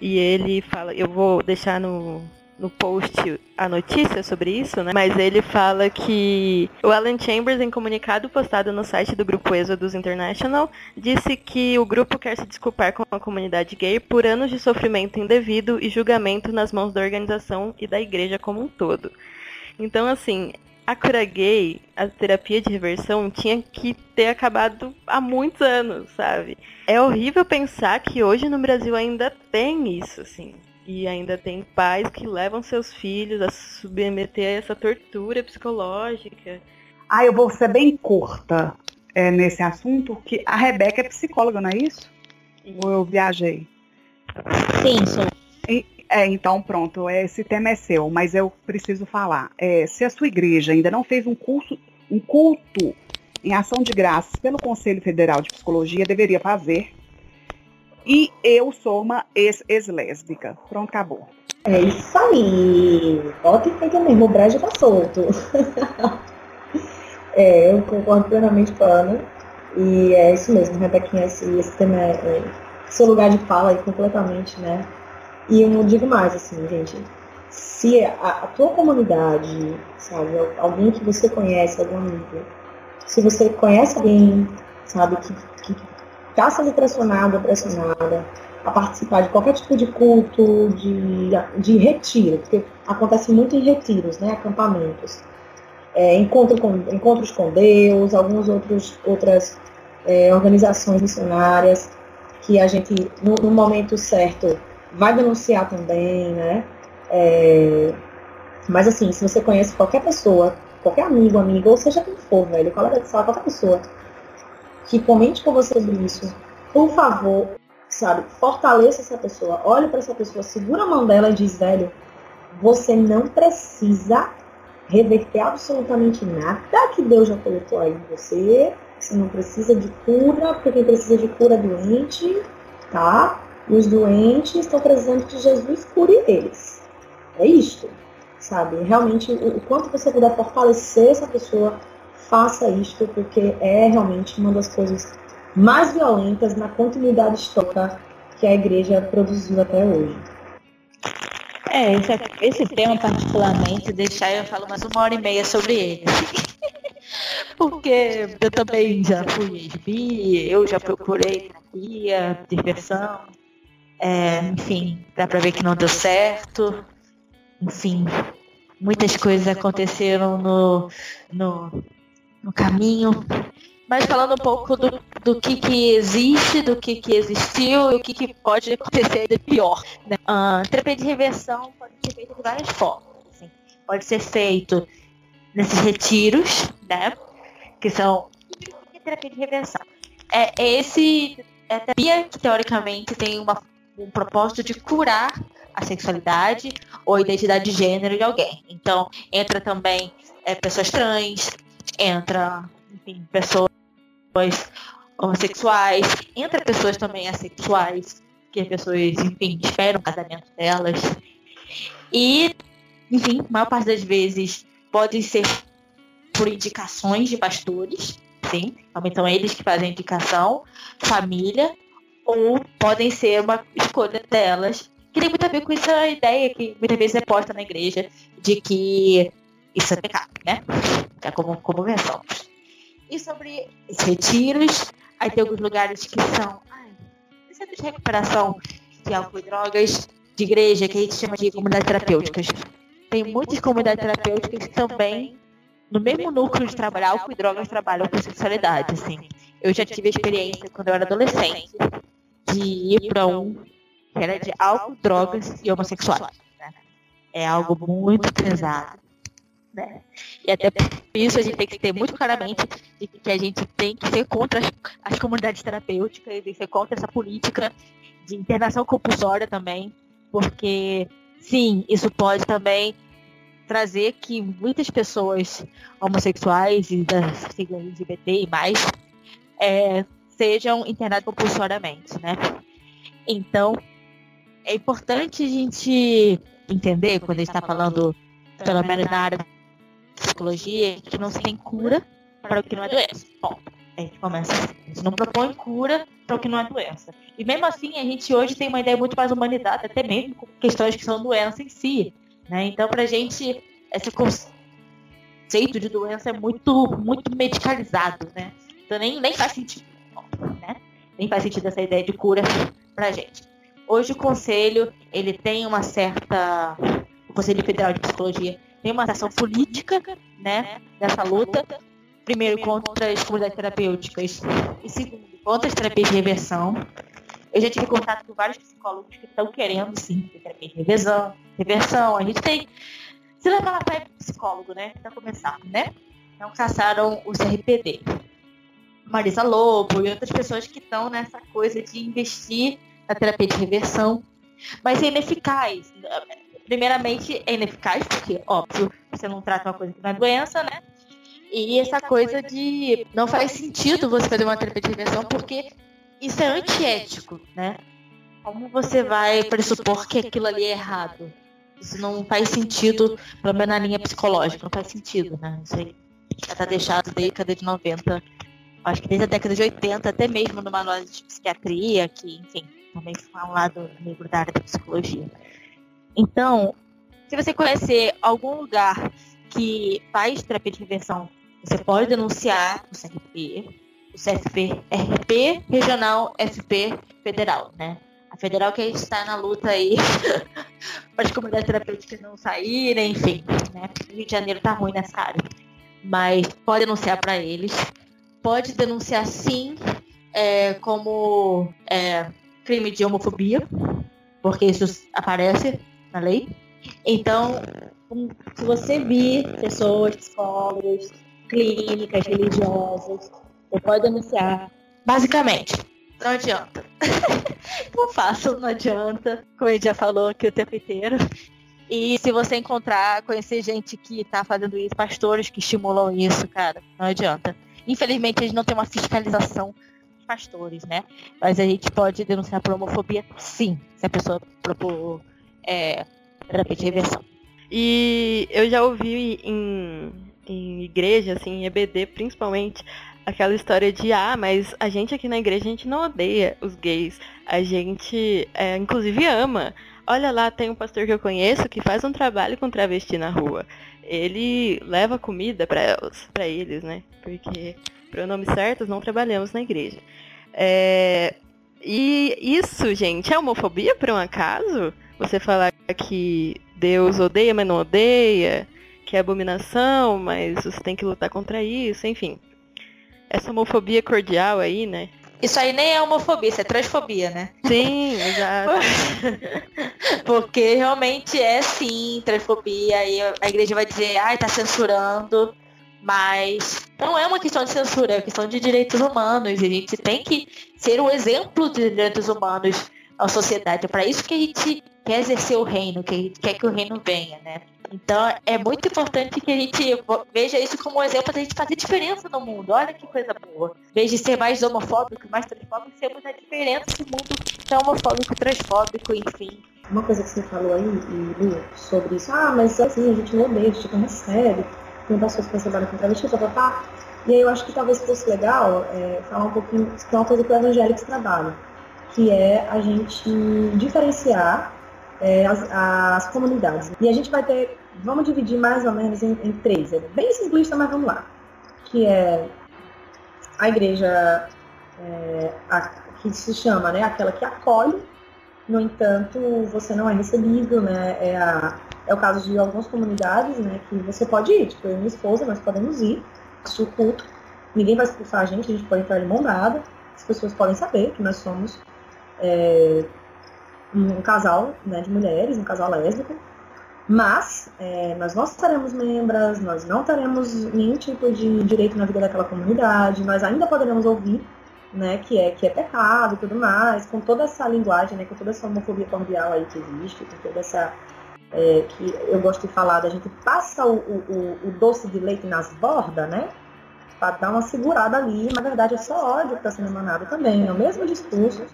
E ele fala, eu vou deixar no, no post a notícia sobre isso, né? Mas ele fala que o Alan Chambers, em comunicado postado no site do grupo Exodus International, disse que o grupo quer se desculpar com a comunidade gay por anos de sofrimento indevido e julgamento nas mãos da organização e da igreja como um todo. Então, assim, a cura gay, a terapia de reversão, tinha que ter acabado há muitos anos, sabe? É horrível pensar que hoje no Brasil ainda tem isso, assim. E ainda tem pais que levam seus filhos a submeter a essa tortura psicológica. Ah, eu vou ser bem curta é, nesse assunto, que a Rebeca é psicóloga, não é isso? Ou eu viajei? Sim, sou. É, então pronto, esse tema é seu, mas eu preciso falar. É, se a sua igreja ainda não fez um curso, um culto em ação de graças pelo Conselho Federal de Psicologia, deveria fazer. E eu sou uma ex-lésbica. Pronto, acabou. É isso aí. Bota e fica mesmo, o brejo tá solto. é, eu concordo plenamente com a Ana. E é isso mesmo, Rebequinha, esse, esse tema é, é seu lugar de fala aí completamente, né? E eu não digo mais, assim, gente, se a, a tua comunidade, sabe, alguém que você conhece, algum amigo, se você conhece alguém, sabe, que, que tá sendo pressionado, pressionada, a participar de qualquer tipo de culto, de, de retiro, porque acontece muito em retiros, né, acampamentos. É, encontro com, encontros com Deus, algumas outros, outras é, organizações missionárias que a gente, no, no, momento certo, vai denunciar também, né? É, mas assim, se você conhece qualquer pessoa, qualquer amigo, amiga, ou seja quem for, velho, colega de sala, qualquer pessoa, que comente com você sobre isso, por favor, sabe, fortaleça essa pessoa, olhe para essa pessoa, segura a mão dela e diz, velho, você não precisa reverter absolutamente nada que Deus já colocou aí em você. Você não precisa de cura, porque quem precisa de cura é doente, tá? E os doentes estão precisando que Jesus cure eles. É isto, sabe? Realmente, o, quanto você puder fortalecer essa pessoa, faça isto, porque é realmente uma das coisas mais violentas na continuidade histórica que a igreja produziu até hoje. É, esse, esse tema particularmente, deixar eu falo mais uma hora e meia sobre ele. Porque eu também já fui SB, eu já procurei terapia, diversão, é, enfim, dá pra ver que não deu certo. Enfim, muitas coisas aconteceram no, no, no caminho. Mas falando um pouco do, do que, que existe, do que, que existiu e o que, que pode acontecer de pior. Né? Uh, terapia de reversão pode ser feita de várias formas. Assim. Pode ser feito nesses retiros, né? Que são. Terapia de reversão? É, esse. É terapia que teoricamente tem uma, um propósito de curar a sexualidade ou a identidade de gênero de alguém. Então, entra também é, pessoas trans, entra enfim, pessoas homossexuais, entre pessoas também assexuais, que as pessoas, enfim, esperam o casamento delas. E, enfim, a maior parte das vezes podem ser por indicações de pastores, sim, são eles que fazem a indicação, família, ou podem ser uma escolha delas, que tem muito a ver com essa ideia que muitas vezes é posta na igreja de que isso é pecado, né? É como, como pensamos. E sobre os retiros, aí tem alguns lugares que são ai, centros de recuperação de álcool e drogas, de igreja, que a gente chama de comunidades terapêuticas. Tem muitas comunidades terapêuticas que também, no mesmo núcleo de trabalhar álcool e drogas, trabalham com sexualidade. Assim. Eu já tive experiência, quando eu era adolescente, de ir para um que era de álcool, drogas e homossexuais. Né? É algo muito pesado. Né? E até por isso a gente tem que ter muito claramente de que a gente tem que ser contra as, as comunidades terapêuticas e ser contra essa política de internação compulsória também, porque sim, isso pode também trazer que muitas pessoas homossexuais e das siglas LGBT e mais é, sejam internadas compulsoriamente, né? Então, é importante a gente entender, quando a gente está falando, pelo menos na área psicologia que não se tem cura para o que não é doença. Bom, a gente começa assim. A gente não propõe cura para o que não é doença. E mesmo assim, a gente hoje tem uma ideia muito mais humanizada, até mesmo com questões que são doença em si. Né? Então, para a gente, esse conceito de doença é muito, muito medicalizado. Né? Então, nem, nem faz sentido. Né? Nem faz sentido essa ideia de cura para a gente. Hoje, o conselho ele tem uma certa. O Conselho Federal de Psicologia tem uma ação política, né, dessa luta. Primeiro, contra as comunidades terapêuticas. E segundo, contra as terapias de reversão. Eu já tive contato com vários psicólogos que estão querendo, sim, ter terapia de reversão. reversão. A gente tem... Se levar lá para psicólogo, né, para começar, né? Então, caçaram o CRPD. Marisa Lobo e outras pessoas que estão nessa coisa de investir na terapia de reversão, mas é ineficaz primeiramente, é ineficaz, porque, óbvio, você não trata uma coisa que não é doença, né? E essa coisa de não faz sentido você fazer uma terapia de reversão porque isso é antiético, né? Como você vai pressupor que aquilo ali é errado? Isso não faz sentido, pelo menos na linha psicológica, não faz sentido, né? Isso aí já está deixado desde a década de 90, acho que desde a década de 80, até mesmo no manual de psiquiatria, que, enfim, também foi um lado negro da área da psicologia. Então, se você conhecer algum lugar que faz terapia de reversão, você pode denunciar o CRP, o CFP, RP regional, FP federal, né? A federal que está na luta aí para as comunidades terapêuticas não saírem, enfim, né? O Rio de Janeiro tá ruim nessa área. Mas pode denunciar para eles. Pode denunciar sim é, como é, crime de homofobia, porque isso aparece na lei. Então, se você vir pessoas, psicólogos, clínicas religiosas, você pode denunciar. Basicamente, não adianta. não façam, não adianta. Como gente já falou aqui o tempo inteiro. E se você encontrar, conhecer gente que tá fazendo isso, pastores que estimulam isso, cara, não adianta. Infelizmente, a gente não tem uma fiscalização dos pastores, né? Mas a gente pode denunciar por homofobia, sim, se a pessoa propor, é, de repente, reversão. E eu já ouvi em, em igreja, assim, em EBD principalmente, aquela história de ah, mas a gente aqui na igreja a gente não odeia os gays, a gente é, inclusive ama. Olha lá, tem um pastor que eu conheço que faz um trabalho com travesti na rua. Ele leva comida para elas, para eles, né? Porque pronomes certos não trabalhamos na igreja. É... E isso, gente, é homofobia por um acaso? Você falar que Deus odeia, mas não odeia, que é abominação, mas você tem que lutar contra isso, enfim essa homofobia cordial aí, né? Isso aí nem é homofobia, isso é transfobia, né? Sim, exato. Porque realmente é sim transfobia e a igreja vai dizer, ai, tá censurando. Mas não é uma questão de censura, é uma questão de direitos humanos. E a gente tem que ser um exemplo de direitos humanos à sociedade. É para isso que a gente quer exercer o reino, que a gente quer que o reino venha, né? Então é muito importante que a gente veja isso como um exemplo da gente fazer diferença no mundo. Olha que coisa boa. Em vez de ser mais homofóbico, mais transfóbico, sermos a diferença no mundo tão homofóbico, transfóbico, enfim. Uma coisa que você falou aí, Lu, sobre isso, ah, mas assim, a gente não a gente não recebe, tem pessoas que trabalham com travesti, papapá. E aí eu acho que talvez fosse legal é, falar um pouquinho, que é uma coisa que o evangélicos trabalha, que é a gente diferenciar é, as, as, comunidades. E a gente vai ter, vamos dividir mais ou menos em, em três. É bem simplista, mas vamos lá. Que é a igreja é, a, que se chama, né, aquela que acolhe, no entanto, você não é recebido, né, é, a, é o caso de algumas comunidades, né, que você pode ir, tipo, eu e minha esposa, nós podemos ir, assistir culto, ninguém vai expulsar a gente, a gente pode entrar de mão dada, as pessoas podem saber que nós somos é, um casal né, de mulheres, um casal lésbico, mas é, nós não seremos membros, nós não teremos nenhum tipo de direito na vida daquela comunidade, nós ainda poderemos ouvir né, que, é, que é pecado e tudo mais, com toda essa linguagem, né, com toda essa homofobia cordial aí que existe, com toda essa. É, que eu gosto de falar, da gente passa o, o, o doce de leite nas bordas, né? Para dar uma segurada ali, na verdade é só ódio que está sendo emanado também, é o mesmo discurso,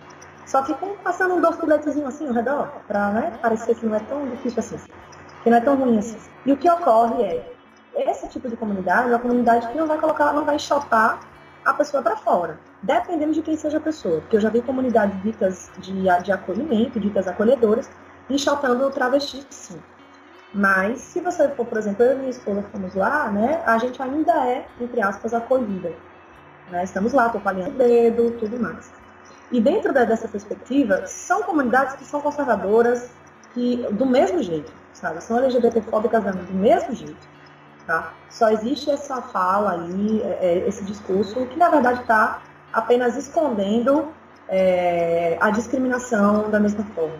só que com, passando um leitezinho assim ao redor, para né, parecer que não é tão difícil assim, que não é tão ruim assim. E o que ocorre é, esse tipo de comunidade é uma comunidade que não vai colocar, não vai enxotar a pessoa para fora, dependendo de quem seja a pessoa. Porque eu já vi comunidades ditas de, de acolhimento, ditas acolhedoras, enxotando travestis sim. Mas se você for, por exemplo, eu e minha esposa fomos lá, né, a gente ainda é, entre aspas, acolhida. Né? Estamos lá, tô palhando o dedo, tudo mais. E dentro dessa perspectiva, são comunidades que são conservadoras, que do mesmo jeito, sabe? São LGBTfóbicas do mesmo jeito, tá? Só existe essa fala aí, é, é, esse discurso, que na verdade está apenas escondendo é, a discriminação da mesma forma.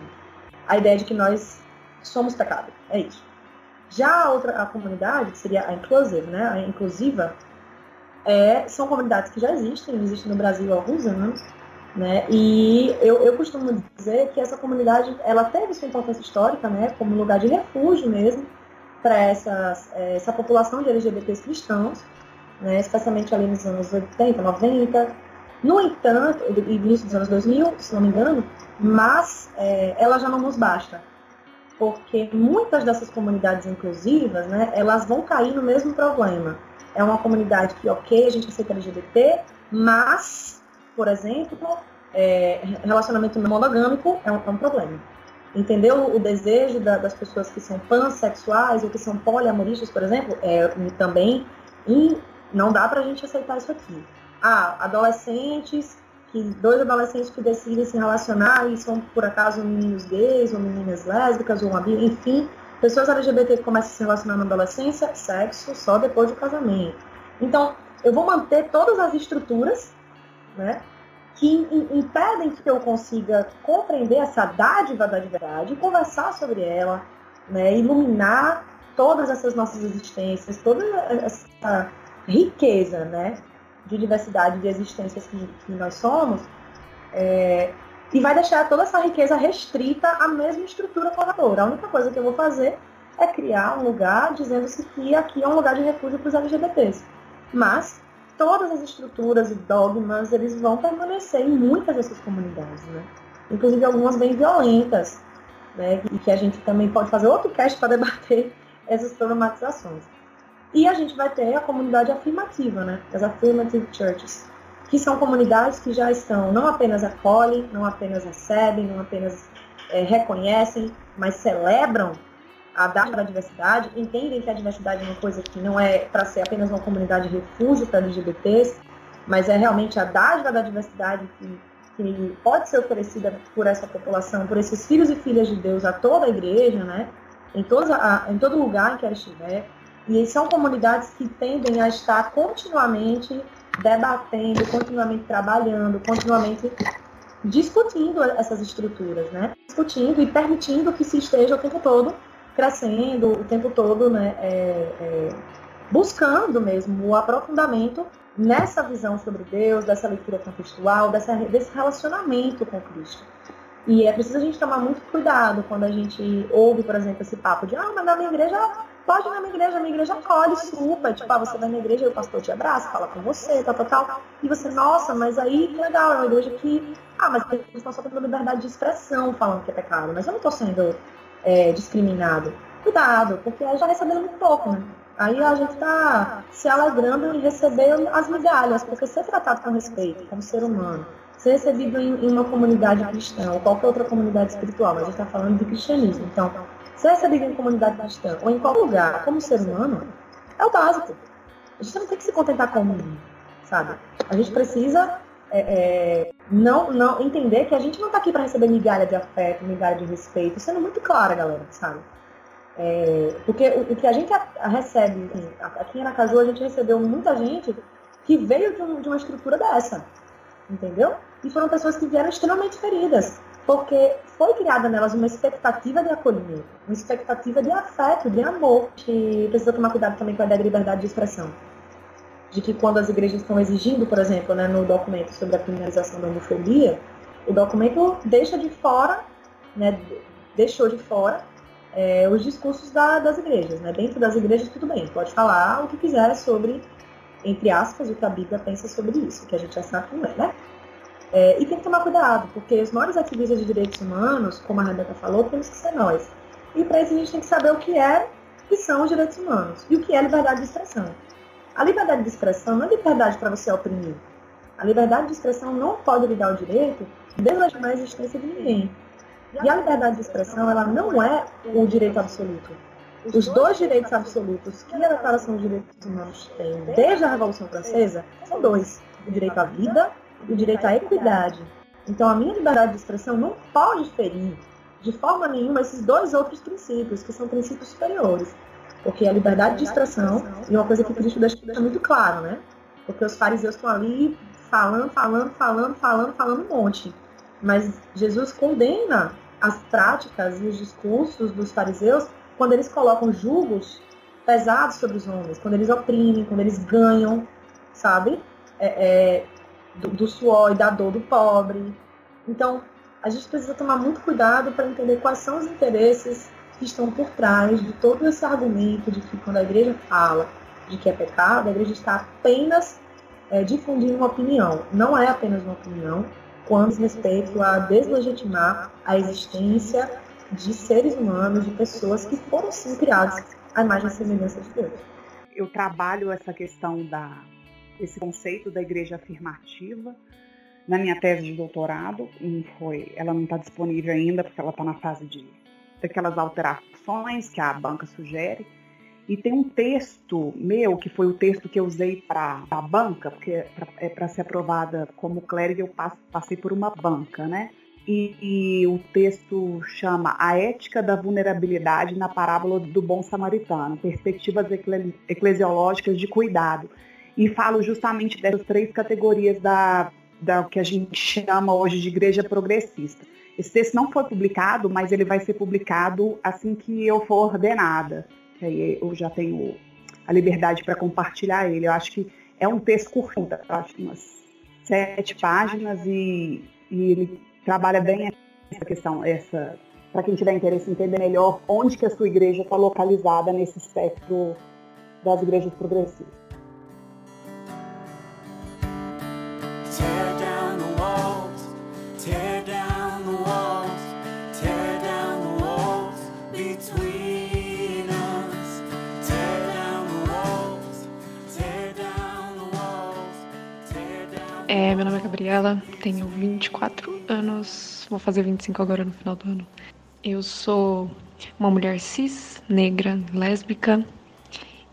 A ideia de que nós somos pecado, é isso. Já a outra a comunidade, que seria a inclusive, né, a inclusiva, é, são comunidades que já existem, existem no Brasil há alguns anos, né? E eu, eu costumo dizer que essa comunidade ela teve sua importância histórica né, como lugar de refúgio mesmo para essa, essa população de LGBTs cristãos, né, especialmente ali nos anos 80, 90. No entanto, início dos anos 2000, se não me engano, mas é, ela já não nos basta, porque muitas dessas comunidades inclusivas, né, elas vão cair no mesmo problema. É uma comunidade que, ok, a gente aceita LGBT, mas por exemplo, é, relacionamento monogâmico é um, é um, problema. Entendeu? O desejo da, das pessoas que são pansexuais ou que são poliamoristas, por exemplo, é também e não dá pra gente aceitar isso aqui. Ah, adolescentes que dois adolescentes que decidem se relacionar e são, por acaso, meninos gays ou meninas lésbicas ou uma enfim, pessoas LGBT que começam a se relacionar na adolescência, sexo só depois do casamento. Então, eu vou manter todas as estruturas, né, que impedem que eu consiga compreender essa dádiva da verdade, conversar sobre ela, né, iluminar todas essas nossas existências, toda essa riqueza, né, de diversidade de existências que, que nós somos, é, e vai deixar toda essa riqueza restrita à mesma estrutura corretora. A única coisa que eu vou fazer é criar um lugar dizendo-se que aqui é um lugar de refúgio para os LGBTs. Mas todas as estruturas e dogmas, eles vão permanecer em muitas dessas comunidades, né? Inclusive algumas bem violentas, né? E que a gente também pode fazer outro cast para debater essas problematizações. E a gente vai ter a comunidade afirmativa, né? As affirmative churches, que são comunidades que já estão, não apenas acolhem, não apenas recebem, não apenas é, reconhecem, mas celebram a data da diversidade, entendem que a diversidade é uma coisa que não é para ser apenas uma comunidade de refúgio para LGBTs, mas é realmente a dádiva da diversidade que, que pode ser oferecida por essa população, por esses filhos e filhas de Deus a toda a igreja, né? Em, a, em todo lugar em que ela estiver. E são comunidades que tendem a estar continuamente debatendo, continuamente trabalhando, continuamente discutindo essas estruturas, né? Discutindo e permitindo que se esteja o tempo todo crescendo, o tempo todo, né? É, é, buscando mesmo o aprofundamento nessa visão sobre Deus, dessa leitura contextual, dessa, desse relacionamento com Cristo. E é preciso a gente tomar muito cuidado quando a gente ouve, por exemplo, esse papo de ah, mas na minha igreja pode ir na minha igreja, minha igreja acolhe super. Tipo, ah, você vai na igreja o pastor te abraça, fala com você, tal, tal, tal. E você, nossa, mas aí que legal, é uma igreja que. Ah, mas eles estão só tendo liberdade de expressão falando que é pecado, mas eu não estou sendo é, discriminado. Cuidado, porque aí já recebendo muito pouco, né? Aí a gente está se alegrando em receber as migalhas, porque ser tratado com respeito, como ser humano, ser recebido em, em uma comunidade cristã ou qualquer outra comunidade espiritual, mas a gente está falando de cristianismo. Então, ser recebido em comunidade cristã ou em qualquer lugar como ser humano é o básico. A gente não tem que se contentar com o mundo, sabe? A gente precisa é, é, não, não entender que a gente não está aqui para receber migalha de afeto, migalha de respeito, sendo muito clara, galera, sabe? É, porque o, o, que a gente a, a recebe, assim, aqui em Aracaju a gente recebeu muita gente que veio de, um, de uma estrutura dessa, entendeu? E foram pessoas que vieram extremamente feridas, porque foi criada nelas uma expectativa de acolhimento, uma expectativa de afeto, de amor, que precisa tomar cuidado também com a ideia de liberdade de expressão. De que quando as igrejas estão exigindo, por exemplo, né, no documento sobre a criminalização da homofobia, o documento deixa de fora, né, deixou de fora é, os discursos da, das igrejas. Né? Dentro das igrejas, tudo bem, pode falar o que quiser sobre, entre aspas, o que a Bíblia pensa sobre isso, que a gente já sabe como é, né? É, e tem que tomar cuidado, porque os maiores ativistas de direitos humanos, como a Rebeca falou, temos que ser nós. E para isso a gente tem que saber o que é que são os direitos humanos e o que é liberdade de expressão. A liberdade de expressão não é liberdade para você oprimir. A liberdade de expressão não pode lhe dar o direito de legitimar a existência de ninguém. E a liberdade de expressão, ela não é o direito absoluto. Os dois direitos absolutos que a Declaração dos Direitos Humanos tem desde a Revolução Francesa são dois: o direito à vida o direito à equidade. Então, a minha liberdade de expressão não pode ferir de forma nenhuma esses dois outros princípios, que são princípios superiores. Porque a liberdade de expressão, e uma coisa que Cristo deixa muito claro, né? Porque os fariseus estão ali falando, falando, falando, falando, falando um monte. Mas Jesus condena as práticas e os discursos dos fariseus quando eles colocam julgos pesados sobre os homens, quando eles oprimem, quando eles ganham, sabe? É, é, do, do suor e da dor do pobre. Então, a gente precisa tomar muito cuidado para entender quais são os interesses que estão por trás de todo esse argumento de que quando a igreja fala de que é pecado, a igreja está apenas é, difundindo uma opinião. Não é apenas uma opinião quando respeito a deslegitimar a existência de seres humanos, de pessoas que foram sim criados à imagem e semelhança de Deus. Eu trabalho essa questão da esse conceito da igreja afirmativa na minha tese de doutorado. Não foi, ela não está disponível ainda porque ela está na fase de daquelas alterações que a banca sugere. E tem um texto meu, que foi o texto que eu usei para a banca, porque é para ser aprovada como clérigo eu passei por uma banca, né? E, e, o texto chama A Ética da Vulnerabilidade na Parábola do Bom Samaritano, Perspectivas Eclesiológicas de Cuidado. E falo justamente dessas três categorias da, da que a gente chama hoje de igreja progressista. Esse texto não foi publicado, mas ele vai ser publicado assim que eu for ordenada que aí eu já tenho a liberdade para compartilhar ele. Eu acho que é um texto curto, acho umas sete páginas e, e ele trabalha bem essa questão, essa para quem tiver interesse entender melhor onde que a sua igreja está localizada nesse espectro das igrejas progressistas. É, meu nome é Gabriela, tenho 24 anos, vou fazer 25 agora no final do ano. Eu sou uma mulher cis, negra, lésbica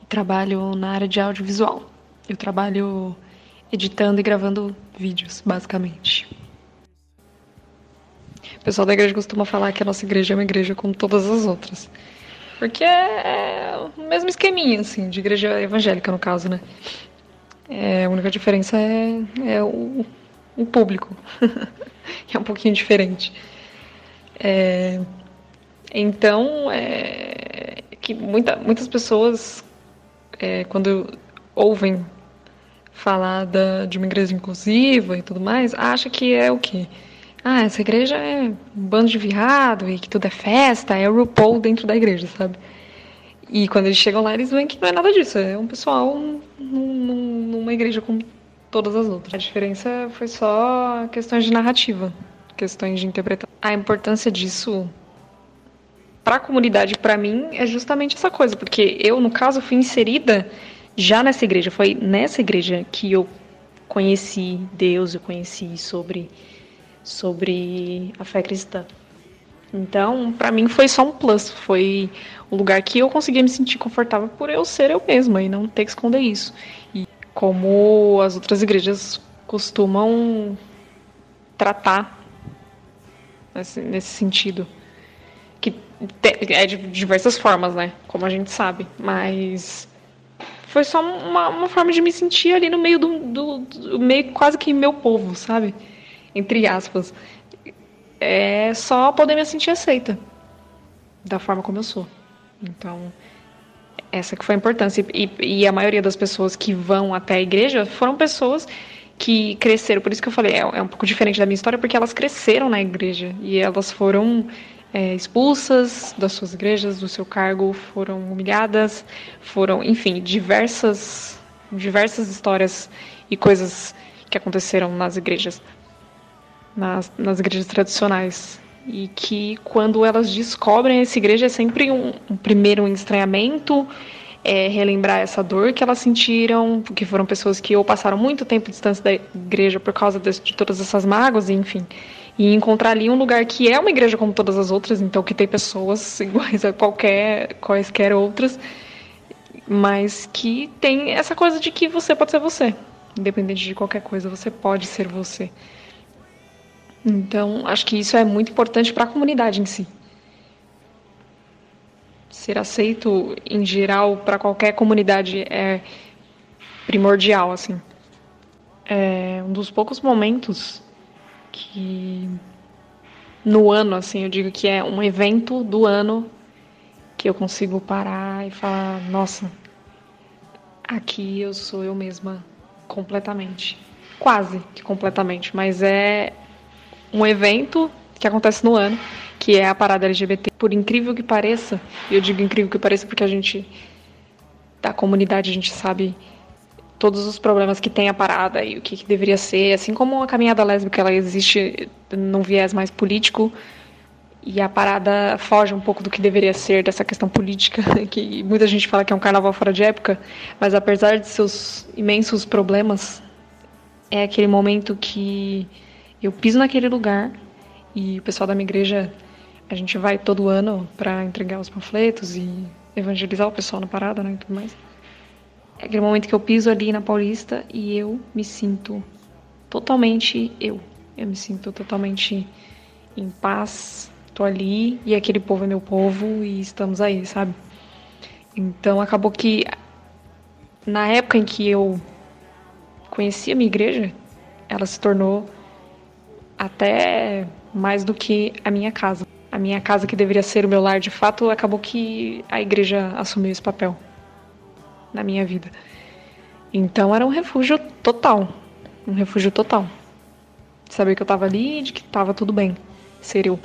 e trabalho na área de audiovisual. Eu trabalho editando e gravando vídeos, basicamente. O pessoal da igreja costuma falar que a nossa igreja é uma igreja como todas as outras. Porque é o mesmo esqueminha, assim, de igreja evangélica, no caso, né? É, a única diferença é, é o, o, público, é um pouquinho diferente. É, então, é, que muita, muitas pessoas, é, quando ouvem falar da, de uma igreja inclusiva e tudo mais, acha que é o quê? Ah, essa igreja é um bando de viado e que tudo é festa, é o RuPaul dentro da igreja, sabe? E quando eles chegam lá, eles veem que não é nada disso. É um pessoal num, numa igreja como todas as outras. A diferença foi só questões de narrativa, questões de interpretação. A importância disso para a comunidade, para mim, é justamente essa coisa, porque eu, no caso, fui inserida já nessa igreja. Foi nessa igreja que eu conheci Deus, eu conheci sobre, sobre a fé cristã. Então, para mim foi só um plus, foi um lugar que eu conseguia me sentir confortável por eu ser eu mesma e não ter que esconder isso. E como as outras igrejas costumam tratar nesse, nesse sentido. Que é de diversas formas, né? Como a gente sabe. Mas foi só uma, uma forma de me sentir ali no meio do, do, do meio quase que meu povo, sabe? Entre aspas é só poder me sentir aceita da forma como eu sou. Então, essa que foi a importância. E, e, a maioria das pessoas que vão até a igreja foram pessoas que cresceram. Por isso que eu falei, é, é um pouco diferente da minha história, porque elas cresceram na igreja e elas foram é, expulsas das suas igrejas, do seu cargo, foram humilhadas, foram, enfim, diversas, diversas histórias e coisas que aconteceram nas igrejas nas, nas igrejas tradicionais. E que quando elas descobrem essa igreja é sempre um, um primeiro estranhamento, é, relembrar essa dor que elas sentiram, porque foram pessoas que ou passaram muito tempo distante da igreja por causa de, de todas essas mágoas, enfim. E encontrar ali um lugar que é uma igreja como todas as outras, então que tem pessoas iguais a qualquer, quaisquer outras, mas que tem essa coisa de que você pode ser você. Independente de qualquer coisa, você pode ser você. Então, acho que isso é muito importante para a comunidade em si. Ser aceito, em geral, para qualquer comunidade é primordial, assim. É um dos poucos momentos que no ano, assim, eu digo que é um evento do ano que eu consigo parar e falar, nossa, aqui eu sou eu mesma completamente. Quase que completamente, mas é um evento que acontece no ano, que é a parada LGBT. Por incrível que pareça, e eu digo incrível que pareça porque a gente, da comunidade, a gente sabe todos os problemas que tem a parada e o que, que deveria ser, assim como a caminhada lésbica ela existe num viés mais político e a parada foge um pouco do que deveria ser dessa questão política, que muita gente fala que é um carnaval fora de época, mas apesar de seus imensos problemas, é aquele momento que eu piso naquele lugar e o pessoal da minha igreja, a gente vai todo ano para entregar os panfletos e evangelizar o pessoal na parada, né, e tudo mais. É aquele momento que eu piso ali na Paulista e eu me sinto totalmente eu. Eu me sinto totalmente em paz, tô ali e aquele povo é meu povo e estamos aí, sabe? Então acabou que na época em que eu conheci a minha igreja, ela se tornou até mais do que a minha casa. A minha casa, que deveria ser o meu lar de fato, acabou que a igreja assumiu esse papel na minha vida. Então era um refúgio total. Um refúgio total. Saber que eu tava ali e de que tava tudo bem ser eu.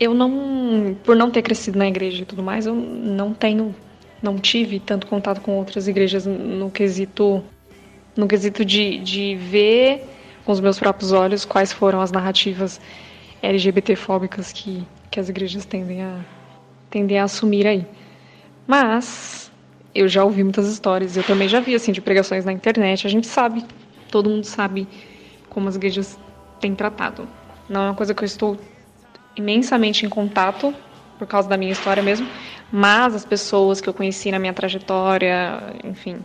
Eu não, por não ter crescido na igreja e tudo mais, eu não tenho, não tive tanto contato com outras igrejas no quesito, no quesito de, de ver com os meus próprios olhos quais foram as narrativas LGBTfóbicas que, que as igrejas tendem a, tendem a assumir aí. Mas eu já ouvi muitas histórias, eu também já vi assim de pregações na internet, a gente sabe, todo mundo sabe como as igrejas têm tratado. Não é uma coisa que eu estou imensamente em contato por causa da minha história mesmo, mas as pessoas que eu conheci na minha trajetória, enfim,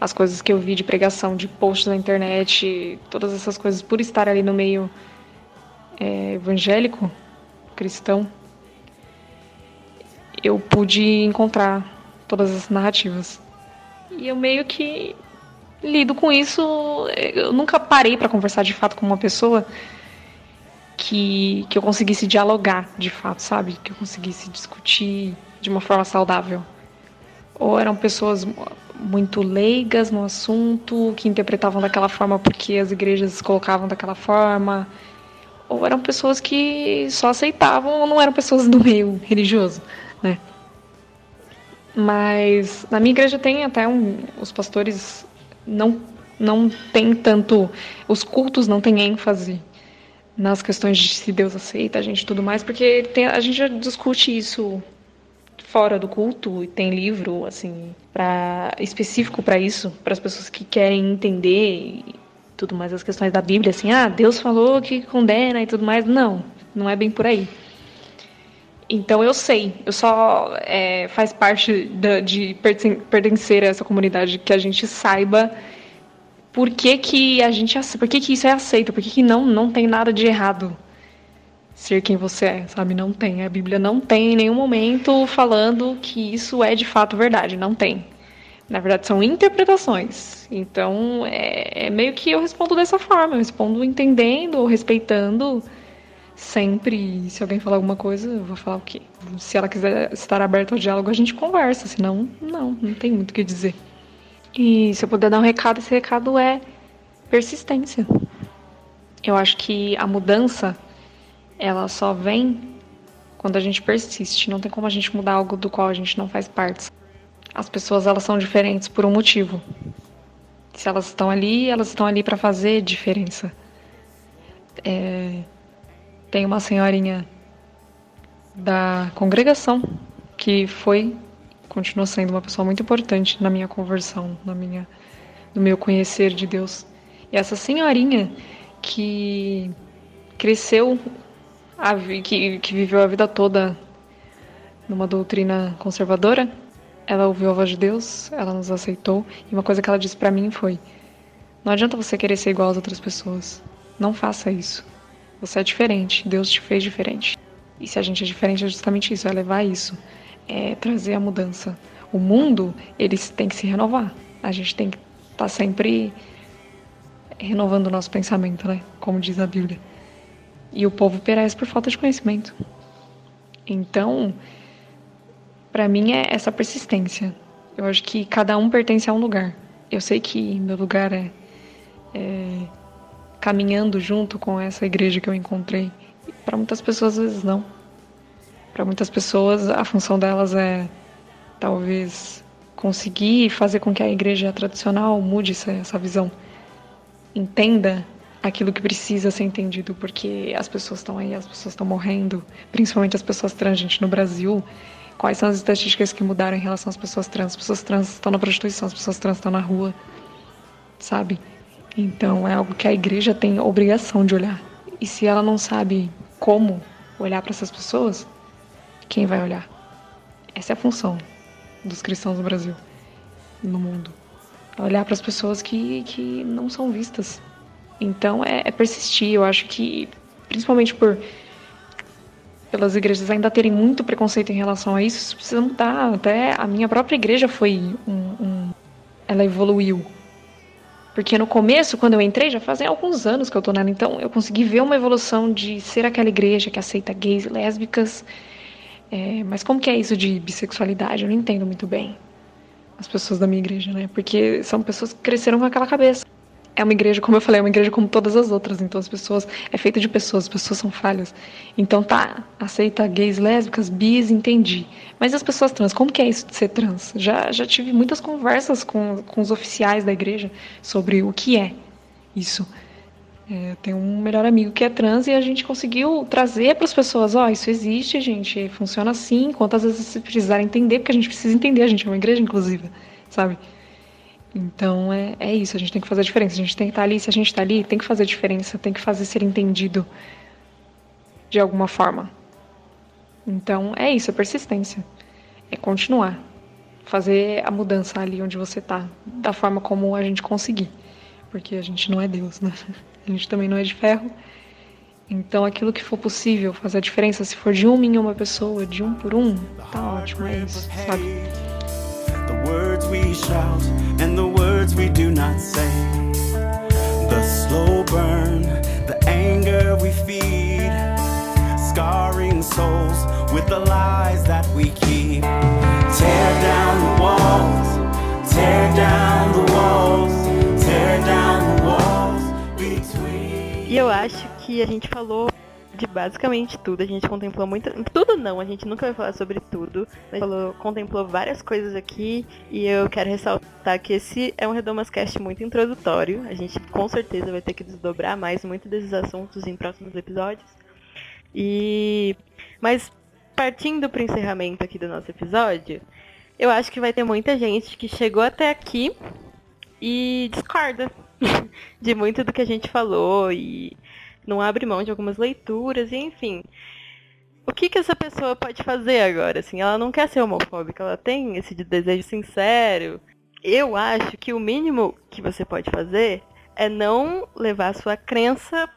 as coisas que eu vi de pregação, de posts na internet, todas essas coisas, por estar ali no meio é, evangélico, cristão, eu pude encontrar todas as narrativas. E eu meio que lido com isso. Eu nunca parei para conversar de fato com uma pessoa que, que eu conseguisse dialogar de fato, sabe? Que eu conseguisse discutir de uma forma saudável. Ou eram pessoas muito leigas no assunto, que interpretavam daquela forma porque as igrejas colocavam daquela forma, ou eram pessoas que só aceitavam ou não eram pessoas do meio religioso, né? Mas na minha igreja tem até um, os pastores não não tem tanto os cultos não têm ênfase nas questões de se Deus aceita a gente tudo mais, porque tem, a gente já discute isso fora do culto e tem livro assim para específico para isso, para as pessoas que querem entender e tudo mais as questões da Bíblia, assim, ah, Deus falou que condena e tudo mais. Não, não é bem por aí. Então eu sei, eu só é, faz parte da, de pertencer a essa comunidade que a gente saiba por que, que a gente por que, que isso é aceito, por que, que não, não tem nada de errado ser quem você é, sabe? Não tem. A Bíblia não tem em nenhum momento falando que isso é de fato verdade, não tem. Na verdade, são interpretações. Então, é, é meio que eu respondo dessa forma, eu respondo entendendo respeitando sempre, se alguém falar alguma coisa, eu vou falar o quê? Se ela quiser estar aberta ao diálogo, a gente conversa, senão, não, não tem muito o que dizer. E se eu puder dar um recado, esse recado é persistência. Eu acho que a mudança, ela só vem quando a gente persiste. Não tem como a gente mudar algo do qual a gente não faz parte. As pessoas, elas são diferentes por um motivo. Se elas estão ali, elas estão ali para fazer diferença. É, tem uma senhorinha da congregação que foi, continua sendo uma pessoa muito importante na minha conversão, na minha, no meu conhecer de Deus. E essa senhorinha que cresceu, a, que, que viveu a vida toda numa doutrina conservadora, ela ouviu a voz de Deus, ela nos aceitou, e uma coisa que ela disse para mim foi: Não adianta você querer ser igual às outras pessoas. Não faça isso. Você é diferente, Deus te fez diferente. E se a gente é diferente, é justamente isso, é levar isso, é trazer a mudança. O mundo, ele tem que se renovar. A gente tem que estar tá sempre renovando o nosso pensamento, né? Como diz a Bíblia. E o povo perece por falta de conhecimento. Então, para mim é essa persistência. Eu acho que cada um pertence a um lugar. Eu sei que meu lugar é, é caminhando junto com essa igreja que eu encontrei. Para muitas pessoas, às vezes, não. Para muitas pessoas, a função delas é talvez conseguir fazer com que a igreja tradicional mude essa, essa visão. Entenda aquilo que precisa ser entendido, porque as pessoas estão aí, as pessoas estão morrendo, principalmente as pessoas trans, gente, no Brasil. Quais são as estatísticas que mudaram em relação às pessoas trans? As pessoas trans estão na prostituição, as pessoas trans estão na rua, sabe? Então é algo que a igreja tem obrigação de olhar. E se ela não sabe como olhar para essas pessoas, quem vai olhar? Essa é a função dos cristãos no Brasil, no mundo. Olhar para as pessoas que, que não são vistas. Então é, é persistir. Eu acho que, principalmente por pelas igrejas ainda terem muito preconceito em relação a isso, isso precisa mudar. Até a minha própria igreja foi um, um, ela evoluiu. Porque no começo, quando eu entrei, já fazem alguns anos que eu tô nela, então eu consegui ver uma evolução de ser aquela igreja que aceita gays e lésbicas. É, mas como que é isso de bissexualidade? Eu não entendo muito bem as pessoas da minha igreja, né? Porque são pessoas que cresceram com aquela cabeça é uma igreja, como eu falei, é uma igreja como todas as outras. Então as pessoas é feita de pessoas, as pessoas são falhas. Então tá, aceita gays, lésbicas, bis, entendi. Mas as pessoas trans, como que é isso de ser trans? Já já tive muitas conversas com, com os oficiais da igreja sobre o que é isso. É, tem um melhor amigo que é trans e a gente conseguiu trazer para as pessoas, ó, oh, isso existe, gente, funciona assim, quantas vezes vocês precisarem entender, porque a gente precisa entender, a gente é uma igreja, inclusive, sabe? Então é, é isso, a gente tem que fazer a diferença. A gente tem que estar ali, se a gente está ali, tem que fazer a diferença, tem que fazer ser entendido de alguma forma. Então é isso, é persistência. É continuar. Fazer a mudança ali onde você está, da forma como a gente conseguir. Porque a gente não é Deus, né? A gente também não é de ferro. Então aquilo que for possível fazer a diferença, se for de uma em uma pessoa, de um por um, tá ótimo, é isso, sabe? Shout and the words we do not say. The slow burn, the anger we feed, scarring souls with the lies that we keep. Tear down the walls, tear down the walls, tear down the walls between. E eu acho que a gente falou de basicamente tudo. A gente contemplou muito. Tudo não, a gente nunca vai falar sobre tudo. Gente falou, contemplou várias coisas aqui. E eu quero ressaltar que esse é um Redomascast muito introdutório. A gente com certeza vai ter que desdobrar mais muitos desses assuntos em próximos episódios. E. Mas partindo para o encerramento aqui do nosso episódio, eu acho que vai ter muita gente que chegou até aqui e discorda de muito do que a gente falou e não abre mão de algumas leituras, e enfim. O que, que essa pessoa pode fazer agora? Assim, ela não quer ser homofóbica, ela tem esse desejo sincero. Eu acho que o mínimo que você pode fazer é não levar a sua crença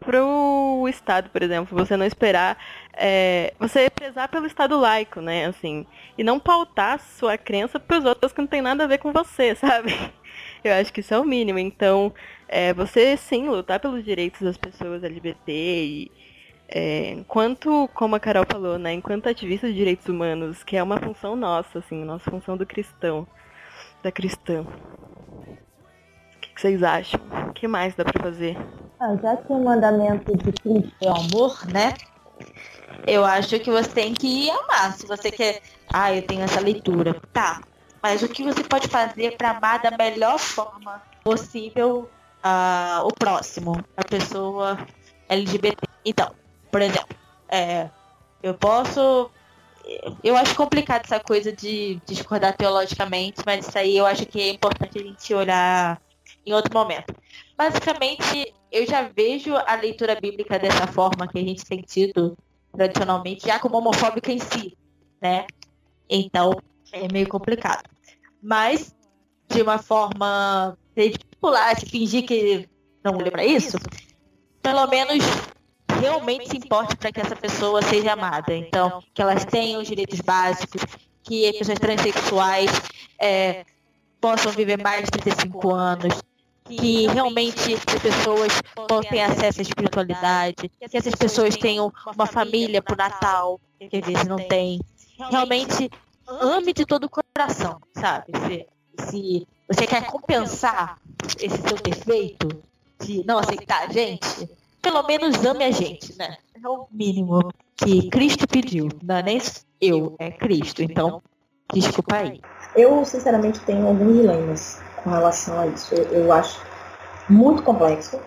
pro Estado, por exemplo. Você não esperar. É, você prezar pelo Estado laico, né? Assim. E não pautar sua crença pros outros que não tem nada a ver com você, sabe? Eu acho que isso é o mínimo. Então, é, você sim lutar pelos direitos das pessoas LGBT e é, enquanto, como a Carol falou, né, enquanto ativista de direitos humanos, que é uma função nossa, assim, nossa função do cristão, da cristã. O que, que vocês acham? O que mais dá para fazer? Ah, já que o mandamento de Cristo é o amor, né? Eu acho que você tem que amar. Se você quer, ah, eu tenho essa leitura, tá? Mas o que você pode fazer para amar da melhor forma possível uh, o próximo, a pessoa LGBT. Então, por exemplo, é, eu posso. Eu acho complicado essa coisa de discordar teologicamente, mas isso aí eu acho que é importante a gente olhar em outro momento. Basicamente, eu já vejo a leitura bíblica dessa forma que a gente tem tido tradicionalmente, já como homofóbica em si, né? Então, é meio complicado. Mas, de uma forma pular, se fingir que não olha para isso, pelo menos realmente se importe para que essa pessoa seja amada. Então, que elas tenham os direitos básicos, que pessoas transexuais é, possam viver mais de 35 anos, que realmente as pessoas tenham acesso à espiritualidade, que essas pessoas tenham uma família para o Natal, que às vezes não tem. Realmente ame de todo o coração, sabe? Se, se você quer compensar esse seu defeito de não aceitar a gente? Pelo menos ame a gente, né? É o mínimo que Cristo pediu. Não é nem eu, é Cristo. Então, desculpa aí. Eu, sinceramente, tenho alguns dilemas com relação a isso. Eu, eu acho muito complexo.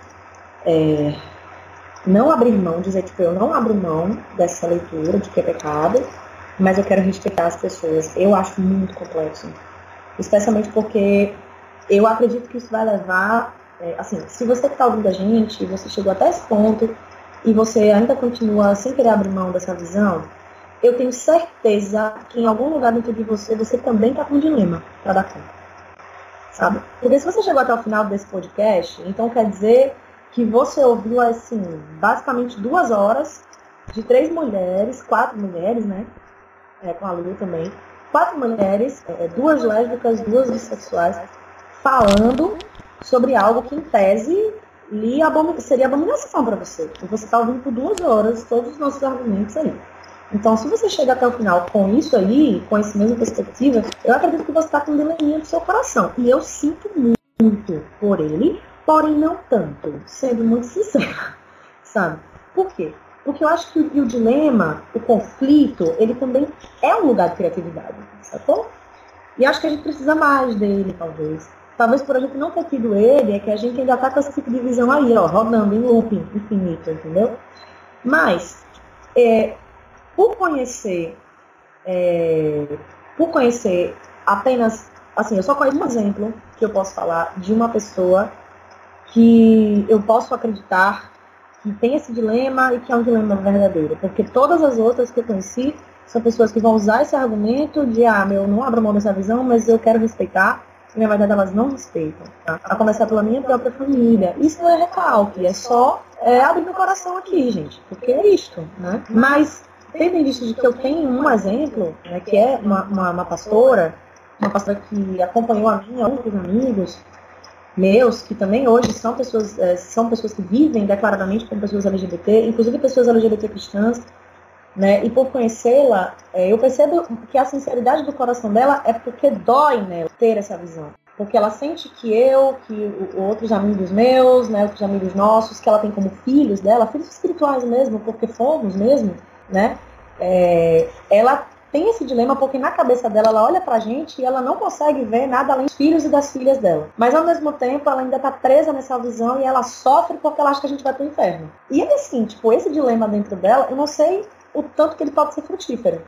É, não abrir mão, dizer, tipo, eu não abro mão dessa leitura de que é pecado, mas eu quero respeitar as pessoas. Eu acho muito complexo. Especialmente porque eu acredito que isso vai levar, é, assim, se você que está ouvindo a gente, você chegou até esse ponto, e você ainda continua sem querer abrir mão dessa visão, eu tenho certeza que em algum lugar dentro de você, você também está com um dilema para dar conta. Sabe? Porque se você chegou até o final desse podcast, então quer dizer que você ouviu, assim, basicamente duas horas de três mulheres, quatro mulheres, né? É, com a Lu também. Quatro mulheres, é, duas lésbicas, duas bissexuais, falando sobre algo que, em tese, lhe abomin seria abominação para você. E você está ouvindo por duas horas todos os nossos argumentos aí. Então, se você chega até o final com isso aí, com essa mesma perspectiva, eu acredito que você está com um dileminha do seu coração. E eu sinto muito por ele, porém não tanto, sendo muito sincera, sabe? Por quê? Porque eu acho que o, dilema, o conflito, ele também é um lugar de criatividade, sacou? E acho que a gente precisa mais dele, talvez. Talvez por a gente não ter tido ele, é que a gente ainda está com esse tipo de visão aí, ó, rodando em looping infinito, entendeu? Mas, é, por conhecer, é, por conhecer apenas, assim, eu só conheço um exemplo que eu posso falar de uma pessoa que eu posso acreditar que tem esse dilema e que é um dilema verdadeiro, porque todas as outras que eu conheci são pessoas que vão usar esse argumento de, ah, meu, não abro mão dessa visão, mas eu quero respeitar, e na verdade elas não respeitam, tá? A começar pela minha própria família. Isso não é recalque, é só é, abrir meu coração aqui, gente, porque é isto, né? Mas tendo em vista de que eu tenho um exemplo, né, que é uma, uma, uma pastora, uma pastora que acompanhou a mim, outros amigos meus, que também hoje são pessoas, é, são pessoas que vivem declaradamente como pessoas LGBT, inclusive pessoas LGBT cristãs, né? E por conhecê-la, é, eu percebo que a sinceridade do coração dela é porque dói né, ter essa visão. Porque ela sente que eu, que outros amigos meus, né, outros amigos nossos, que ela tem como filhos dela, filhos espirituais mesmo, porque fomos mesmo, né? É, ela tem esse dilema porque na cabeça dela ela olha pra gente e ela não consegue ver nada além dos filhos e das filhas dela. Mas ao mesmo tempo ela ainda tá presa nessa visão e ela sofre porque ela acha que a gente vai pro inferno. E é assim, tipo, esse dilema dentro dela, eu não sei o tanto que ele pode ser frutífero.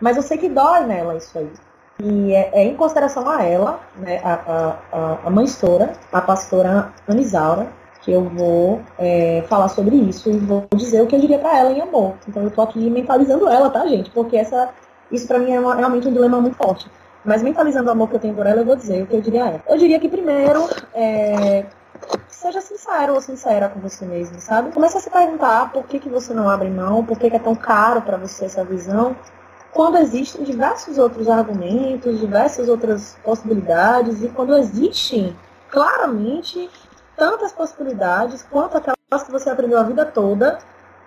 Mas eu sei que dói nela isso aí. E é, é em consideração a ela, né, a, a, a mãe Stora, a pastora Anisaura, que eu vou é, falar sobre isso e vou dizer o que eu diria para ela em amor. Então eu tô aqui mentalizando ela, tá, gente? Porque essa, isso para mim é uma, realmente um dilema muito forte. Mas mentalizando o amor que eu tenho por ela, eu vou dizer o que eu diria a ela. Eu diria que primeiro, é, seja sincero ou sincera com você mesmo, sabe? Começa a se perguntar por que, que você não abre mão, por que, que é tão caro para você essa visão, quando existem diversos outros argumentos, diversas outras possibilidades, e quando existem claramente tantas possibilidades quanto aquelas que você aprendeu a vida toda,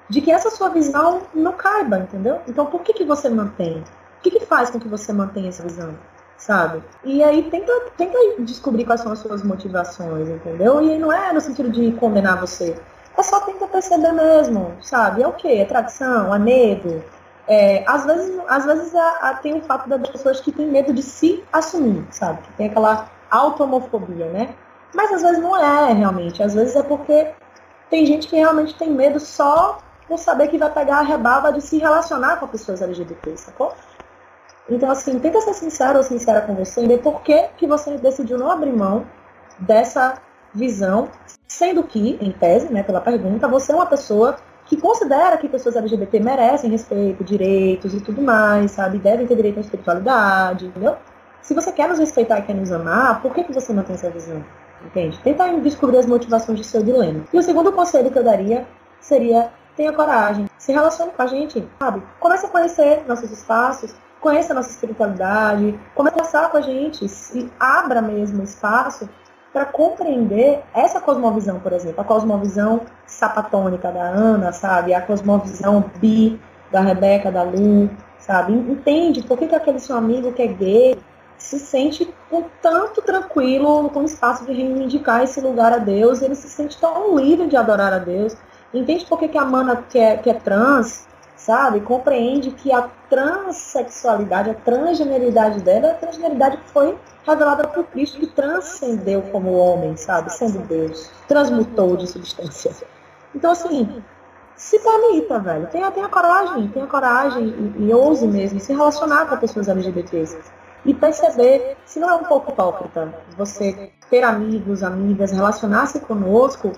de que essa sua visão não caiba, entendeu? Então por que, que você mantém? O que, que faz com que você mantenha essa visão? Sabe? E aí tenta, tenta descobrir quais são as suas motivações, entendeu? E não é no sentido de condenar você. É só tenta perceber mesmo, sabe? É o quê? É tradição? É medo? É, às vezes, às vezes a, a, tem o fato das pessoas que têm medo de se assumir, sabe? Que tem aquela automofobia, né? Mas às vezes não é realmente. Às vezes é porque tem gente que realmente tem medo só por saber que vai pegar a rebaba de se relacionar com pessoas LGBT, sacou? Então, assim, tenta ser sincero ou sincera com você e ver por que, que você decidiu não abrir mão dessa visão, sendo que, em tese, né, pela pergunta, você é uma pessoa que considera que pessoas LGBT merecem respeito, direitos e tudo mais, sabe? Devem ter direito à espiritualidade, entendeu? Se você quer nos respeitar e quer nos amar, por que, que você não tem essa visão? Entende? Tenta descobrir as motivações do seu dilema. E o segundo conselho que eu daria seria tenha coragem, se relacione com a gente, sabe? Comece a conhecer nossos espaços, conheça a nossa espiritualidade, comece a conversar com a gente, se abra mesmo espaço para compreender essa cosmovisão, por exemplo, a cosmovisão sapatônica da Ana, sabe? A cosmovisão bi da Rebeca, da Lu, sabe? Entende por que, que aquele seu amigo que é gay se sente um tanto tranquilo com o espaço de reivindicar esse lugar a Deus, ele se sente tão livre de adorar a Deus. Entende por que, que a Mana, que é, que é trans, sabe, compreende que a transexualidade, a transgeneridade dela é a transgeneridade que foi revelada por Cristo, que transcendeu como homem, sabe, sendo Deus, transmutou de substância. Então, assim, se permita, velho. Tenha, tenha coragem, tenha coragem e, e ouse mesmo se relacionar com pessoas LGBTs e perceber se não é um pouco hipócrita você ter amigos, amigas, relacionar-se conosco,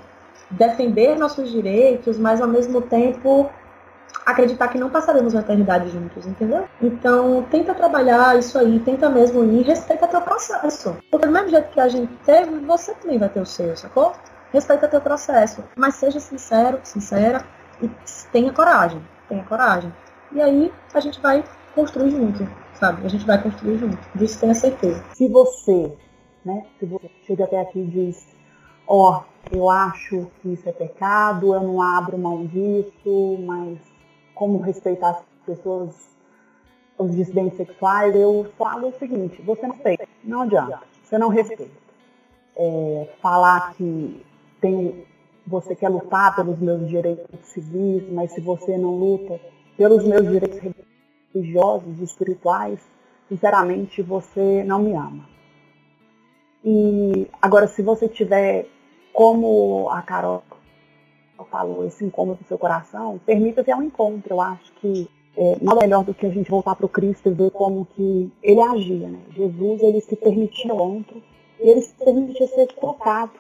defender nossos direitos, mas ao mesmo tempo acreditar que não passaremos uma eternidade juntos, entendeu? Então, tenta trabalhar isso aí, tenta mesmo ir, respeita teu processo. Porque do mesmo jeito que a gente teve, você também vai ter o seu, sacou? Respeita teu processo. Mas seja sincero, sincera e tenha coragem. Tenha coragem. E aí a gente vai construir junto, sabe? A gente vai construir junto. Disso tenha certeza. Se você, né, se você chega até aqui e diz, ó, oh, eu acho que isso é pecado, eu não abro mão disso, mas como respeitar as pessoas, os dissidentes sexuais, eu falo o seguinte, você não respeita, não adianta, você não respeita. É, falar que tem, você quer lutar pelos meus direitos civis, mas se você não luta pelos meus direitos religiosos, espirituais, sinceramente você não me ama. E agora, se você tiver, como a Carol falou, esse incômodo do seu coração, permita ter um encontro. Eu acho que é, nada melhor do que a gente voltar para o Cristo e ver como que ele agia. Né? Jesus ele se permitia outro e ele se permitia ser tocado.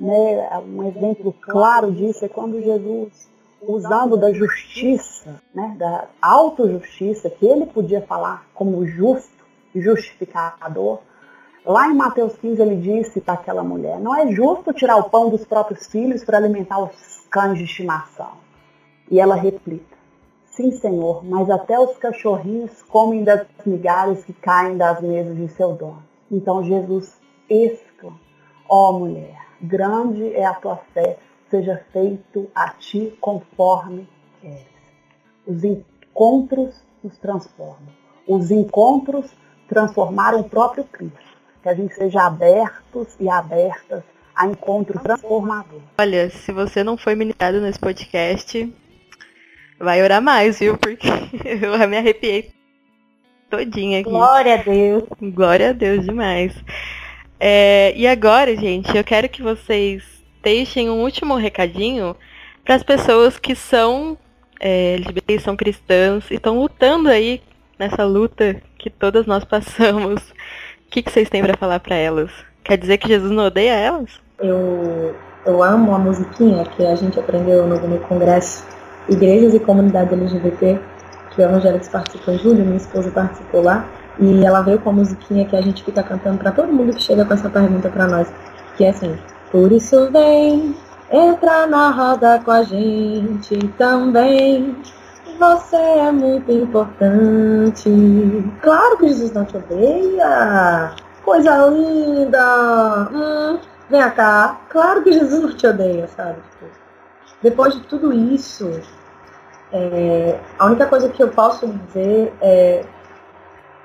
Né? Um exemplo claro disso é quando Jesus, usando da justiça, né? da autojustiça, que ele podia falar como justo justificador, Lá em Mateus 15 ele disse para aquela mulher: Não é justo tirar o pão dos próprios filhos para alimentar os cães de estimação. E ela replica: Sim, Senhor, mas até os cachorrinhos comem das migalhas que caem das mesas de seu dono. Então Jesus exclama: Ó oh, mulher, grande é a tua fé, seja feito a ti conforme queres. Os encontros nos transformam. Os encontros transformaram o próprio Cristo que a gente seja abertos e abertas a encontros transformadores. Olha, se você não foi ministrado nesse podcast, vai orar mais, viu? Porque eu me arrepiei todinha aqui. Glória a Deus. Glória a Deus demais. É, e agora, gente, eu quero que vocês deixem um último recadinho para as pessoas que são é, LGBT, são cristãs e estão lutando aí nessa luta que todas nós passamos o que, que vocês têm para falar para elas? Quer dizer que Jesus não odeia elas? Eu, eu amo a musiquinha que a gente aprendeu no, no congresso Igrejas e Comunidade LGBT, que o Evangelix participou em julho, minha esposa participou lá, e ela veio com a musiquinha que a gente fica cantando para todo mundo que chega com essa pergunta para nós, que é assim: Por isso vem, entra na roda com a gente também. Você é muito importante. Claro que Jesus não te odeia. Coisa linda. Hum, vem cá. Claro que Jesus não te odeia, sabe? Depois de tudo isso, é, a única coisa que eu posso dizer é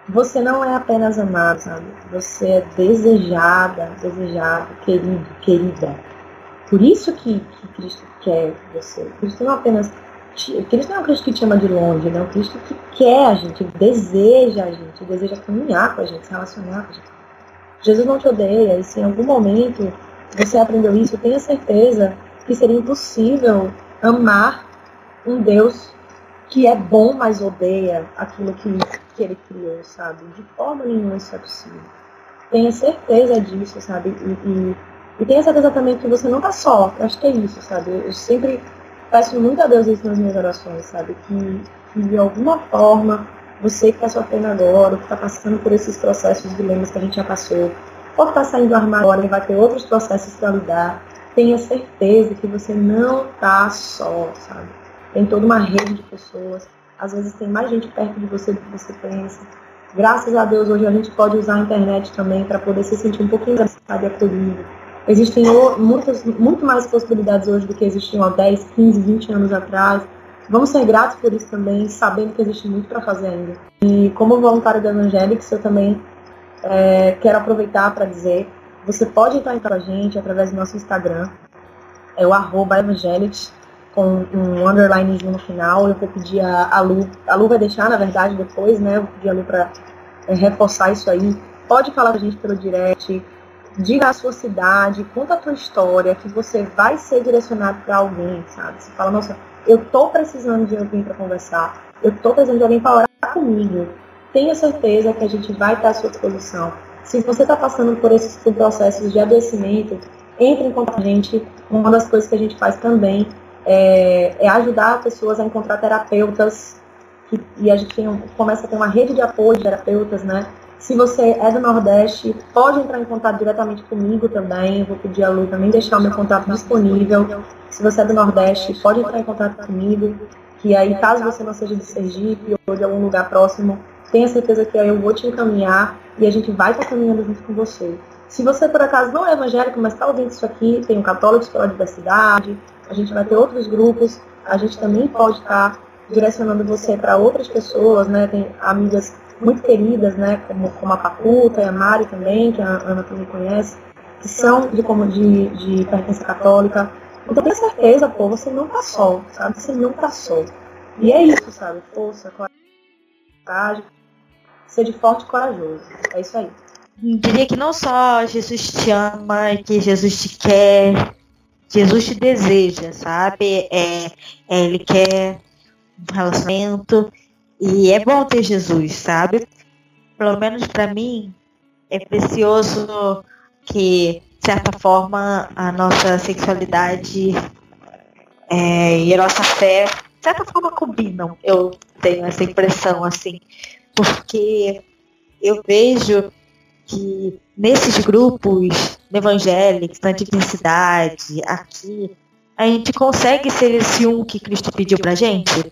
você não é apenas amado, sabe? Você é desejada, desejado, querido, querida. Por isso que, que Cristo quer você. Cristo não apenas Cristo não é um Cristo que te ama de longe, ele é Cristo que quer a gente, deseja a gente, deseja caminhar com a gente, se relacionar com a gente. Jesus não te odeia, e se em algum momento você aprendeu isso, tenha certeza que seria impossível amar um Deus que é bom, mas odeia aquilo que, que ele criou, sabe? De forma nenhuma isso é possível. Tenha certeza disso, sabe? E, e, e tenha certeza também que você não está só. Eu acho que é isso, sabe? Eu sempre peço muito a Deus isso nas minhas orações, sabe? Que, que de alguma forma, você que está sofrendo agora, que está passando por esses processos, dilemas que a gente já passou, ou está saindo do armário agora e vai ter outros processos para lidar, tenha certeza que você não está só, sabe? Tem toda uma rede de pessoas, às vezes tem mais gente perto de você do que você pensa. Graças a Deus, hoje a gente pode usar a internet também para poder se sentir um pouquinho e acolhido Existem muitas, muito mais possibilidades hoje do que existiam há 10, 15, 20 anos atrás. Vamos ser gratos por isso também, sabendo que existe muito para fazer ainda. E como voluntário da Evangelics, eu também é, quero aproveitar para dizer, você pode entrar com a gente através do nosso Instagram, é o arroba Evangelics, com um underlinezinho no final. Eu vou pedir a, a Lu, a Lu vai deixar, na verdade, depois, né? Eu vou pedir a Lu para é, reforçar isso aí. Pode falar com a gente pelo direct, diga a sua cidade, conta a tua história, que você vai ser direcionado para alguém, sabe? Você fala, nossa, eu tô precisando de alguém para conversar, eu tô precisando de alguém para orar comigo. Tenha certeza que a gente vai estar à sua disposição. Se você está passando por esses processos de adoecimento, entre em contato com a gente. Uma das coisas que a gente faz também é, é ajudar pessoas a encontrar terapeutas que, e a gente tem, começa a ter uma rede de apoio de terapeutas, né? Se você é do Nordeste, pode entrar em contato diretamente comigo também. Vou pedir a Lu também deixar o meu contato disponível. Se você é do Nordeste, pode entrar em contato comigo. Que aí, caso você não seja de Sergipe ou de algum lugar próximo, tenha certeza que aí eu vou te encaminhar e a gente vai estar caminhando junto com você. Se você, por acaso, não é evangélico, mas está ouvindo isso aqui, tem o Católicos pela Diversidade, a gente vai ter outros grupos, a gente também pode estar direcionando você para outras pessoas, né? Tem amigas muito queridas, né? Como, como a Paputa e a Mari também, que a Ana também conhece, que são de, como de, de pertença católica. Então tenha certeza, pô, você não tá só, sabe? Você não tá só. E é isso, sabe? Força, coragem, seja forte e corajoso. É isso aí. Diria que não só Jesus te ama, que Jesus te quer, Jesus te deseja, sabe? É, é, ele quer um relacionamento e é bom ter Jesus, sabe? Pelo menos para mim é precioso que, de certa forma, a nossa sexualidade é, e a nossa fé, de certa forma, combinam. Eu tenho essa impressão, assim, porque eu vejo que nesses grupos evangélicos, na diversidade, aqui, a gente consegue ser esse um que Cristo pediu pra gente.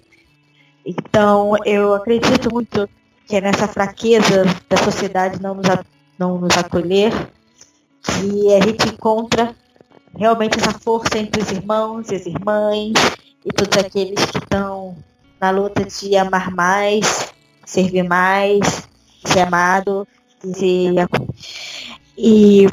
Então, eu acredito muito que é nessa fraqueza da sociedade não nos, não nos acolher que a gente encontra realmente essa força entre os irmãos e as irmãs e todos aqueles que estão na luta de amar mais, servir mais, ser amado e, e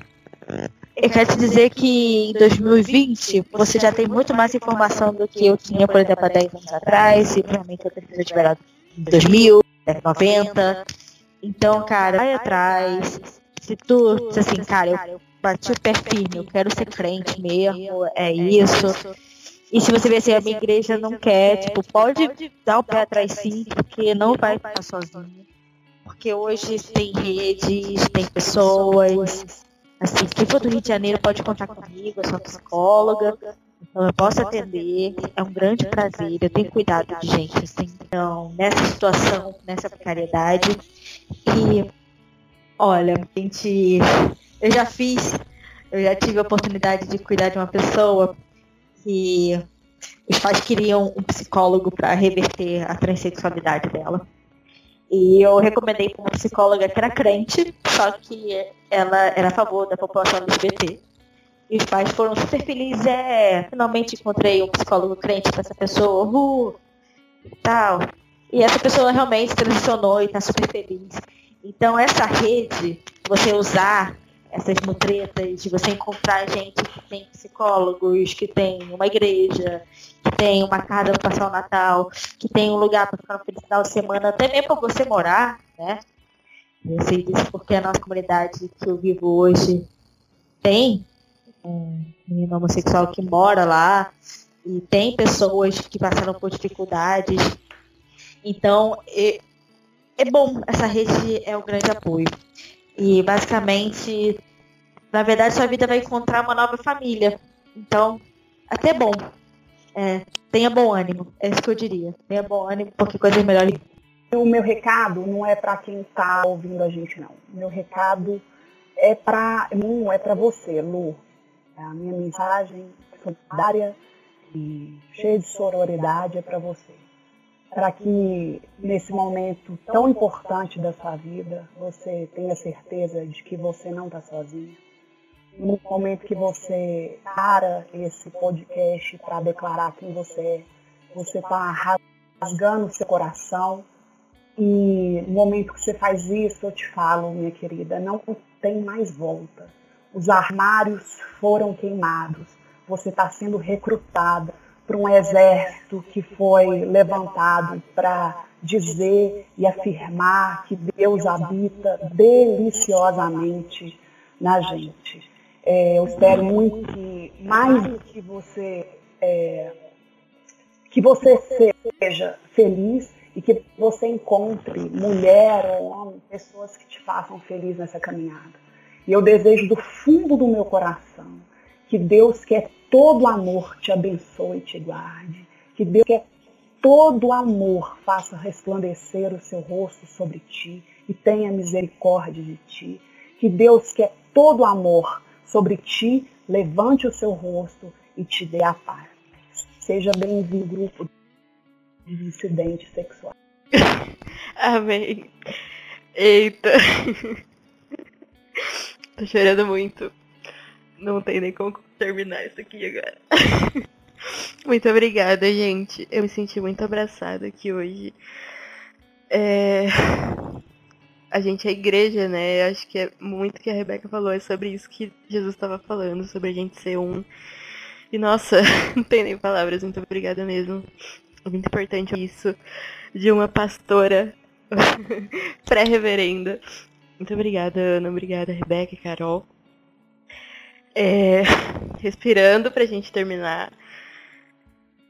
eu quero te dizer que em 2020 você já tem muito mais informação do que eu tinha, por exemplo, há 10 anos atrás, e provavelmente eu teria tiver em 2000, 90. Então, cara, vai atrás. Se tu assim, cara, eu bati o pé firme, eu quero ser crente mesmo, é isso. E se você vê assim, a minha igreja não quer, tipo, pode dar o pé atrás sim, porque não vai ficar sozinho. Porque hoje tem redes, tem pessoas. Assim, quem for do Rio de Janeiro pode contar comigo, eu sou psicóloga. Então eu posso atender, é um grande prazer, eu tenho cuidado de gente assim. Então, nessa situação, nessa precariedade. E olha, gente, eu já fiz, eu já tive a oportunidade de cuidar de uma pessoa que os pais queriam um psicólogo para reverter a transexualidade dela. E eu recomendei para uma psicóloga que era crente, só que ela era a favor da população LGBT. E os pais foram super felizes. É, finalmente encontrei um psicólogo crente para essa pessoa. Uh, e tal. E essa pessoa realmente transicionou e está super feliz. Então essa rede, você usar essas mutretas, você encontrar gente que tem psicólogos, que tem uma igreja, que tem uma casa para passar o Natal, que tem um lugar para ficar no final de semana, até mesmo para você morar, né? Eu sei disso porque a nossa comunidade que eu vivo hoje tem um menino homossexual que mora lá e tem pessoas que passaram por dificuldades. Então, é, é bom, essa rede é um grande apoio. E basicamente, na verdade, sua vida vai encontrar uma nova família. Então, até bom. É, tenha bom ânimo, é isso que eu diria. Tenha bom ânimo, porque coisas melhores. O meu recado não é para quem está ouvindo a gente, não. O meu recado é para não é para você, Lu. A minha mensagem solidária e cheia de sororidade é para você para que nesse momento tão importante da sua vida você tenha certeza de que você não está sozinho. No momento que você para esse podcast para declarar quem você é, você está rasgando seu coração. E no momento que você faz isso, eu te falo, minha querida, não tem mais volta. Os armários foram queimados. Você está sendo recrutada para um exército que foi levantado para dizer e afirmar que Deus habita deliciosamente na gente. É, eu espero muito que mais do que você é, que você seja feliz e que você encontre mulher ou homem, pessoas que te façam feliz nessa caminhada. E eu desejo do fundo do meu coração Que Deus quer todo amor te abençoe e te guarde. Que Deus quer todo amor faça resplandecer o seu rosto sobre ti e tenha misericórdia de ti. Que Deus quer todo amor sobre ti, levante o seu rosto e te dê a paz. Seja bem-vindo grupo de dissidentes sexuais. Amém. Eita. Tô chorando muito. Não tem nem como terminar isso aqui agora. muito obrigada, gente. Eu me senti muito abraçada aqui hoje. É... A gente é igreja, né? Acho que é muito que a Rebeca falou, é sobre isso que Jesus estava falando, sobre a gente ser um. E nossa, não tem nem palavras, muito obrigada mesmo. É muito importante isso de uma pastora pré-reverenda. Muito obrigada, Ana. Obrigada, Rebeca e Carol. É, respirando pra gente terminar.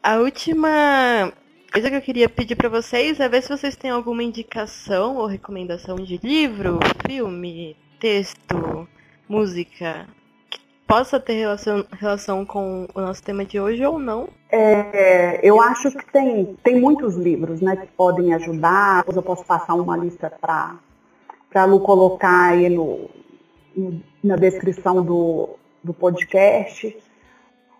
A última coisa que eu queria pedir para vocês é ver se vocês têm alguma indicação ou recomendação de livro, filme, texto, música que possa ter relação, relação com o nosso tema de hoje ou não. É, eu acho que tem, tem muitos livros né, que podem ajudar. Eu posso passar uma lista para a Lu colocar aí no, na descrição do, do podcast.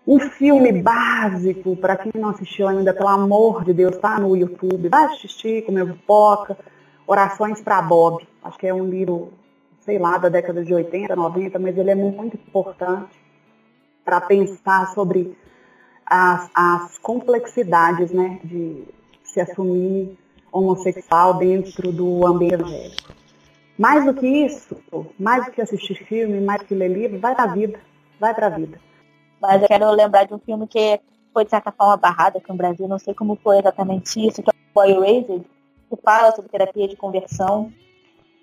Um filme básico, para quem não assistiu ainda, pelo amor de Deus, tá no YouTube. Vai assistir, comer pipoca. Orações para Bob. Acho que é um livro, sei lá, da década de 80, 90, mas ele é muito importante para pensar sobre as, as complexidades né, de se assumir homossexual dentro do ambiente evangélico. Mais do que isso, mais do que assistir filme, mais do que ler livro, vai para a vida. Vai para a vida. Mas eu quero lembrar de um filme que foi, de certa forma, barrado aqui no Brasil. Não sei como foi exatamente isso, que é o Boy Raised, que fala sobre terapia de conversão.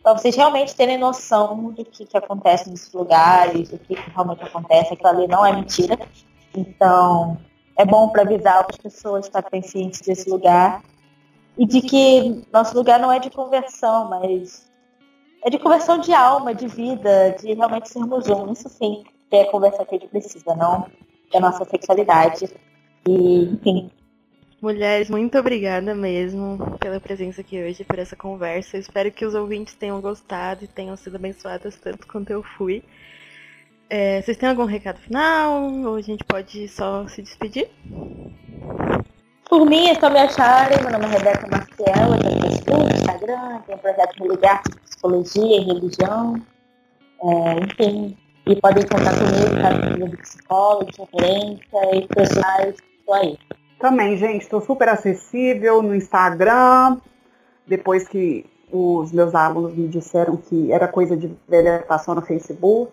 Para vocês realmente terem noção do que, que acontece nesses lugares, do que, realmente acontece. Aquilo ali não é mentira. Então, é bom para avisar outras pessoas estar cientes desse lugar. E de que nosso lugar não é de conversão, mas é de conversão de alma, de vida, de realmente sermos um. Isso sim, é a conversa que a gente precisa, não da nossa sexualidade. E, enfim. Mulheres, muito obrigada mesmo pela presença aqui hoje, por essa conversa. Eu espero que os ouvintes tenham gostado e tenham sido abençoadas tanto quanto eu fui. É, vocês têm algum recado final? Ou a gente pode só se despedir? Por mim, é só me acharem. Meu nome é Rebeca Maciel, eu tenho Facebook, Instagram, tenho um projeto de ligar psicologia e religião. É, enfim, e podem contar comigo caso precise de psicólogo, de referência e pessoais. Estou aí. Também, gente, estou super acessível no Instagram. Depois que os meus alunos me disseram que era coisa de velha passou no Facebook.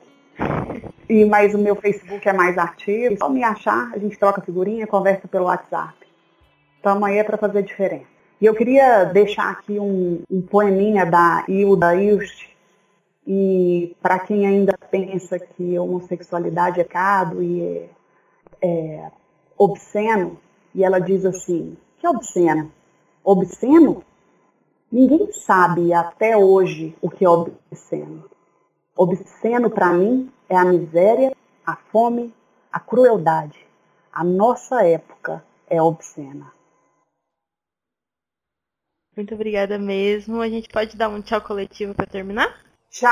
E mas o meu Facebook é mais ativo. Só me achar, a gente troca figurinha, conversa pelo WhatsApp. Então aí é para fazer diferença. E eu queria deixar aqui um, um poeminha da Hilda Ilst, e para quem ainda pensa que homossexualidade é pecado e é, é obsceno, e ela diz assim: que obsceno? Obsceno? Ninguém sabe até hoje o que é obsceno. Obsceno para mim é a miséria, a fome, a crueldade. A nossa época é obscena. Muito obrigada mesmo. A gente pode dar um tchau coletivo para terminar? Tchau.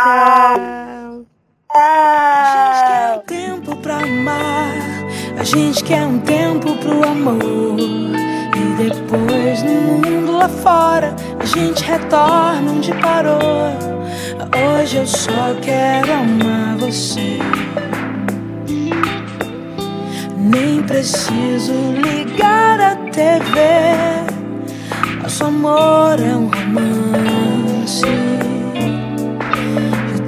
A gente quer um tempo pra amar, a gente quer um tempo pro amor. E depois no mundo lá fora, a gente retorna onde parou. Hoje eu só quero amar você. Nem preciso ligar a TV. Nosso amor é um romance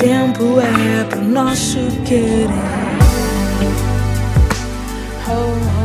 tempo é pro nosso querer. Oh.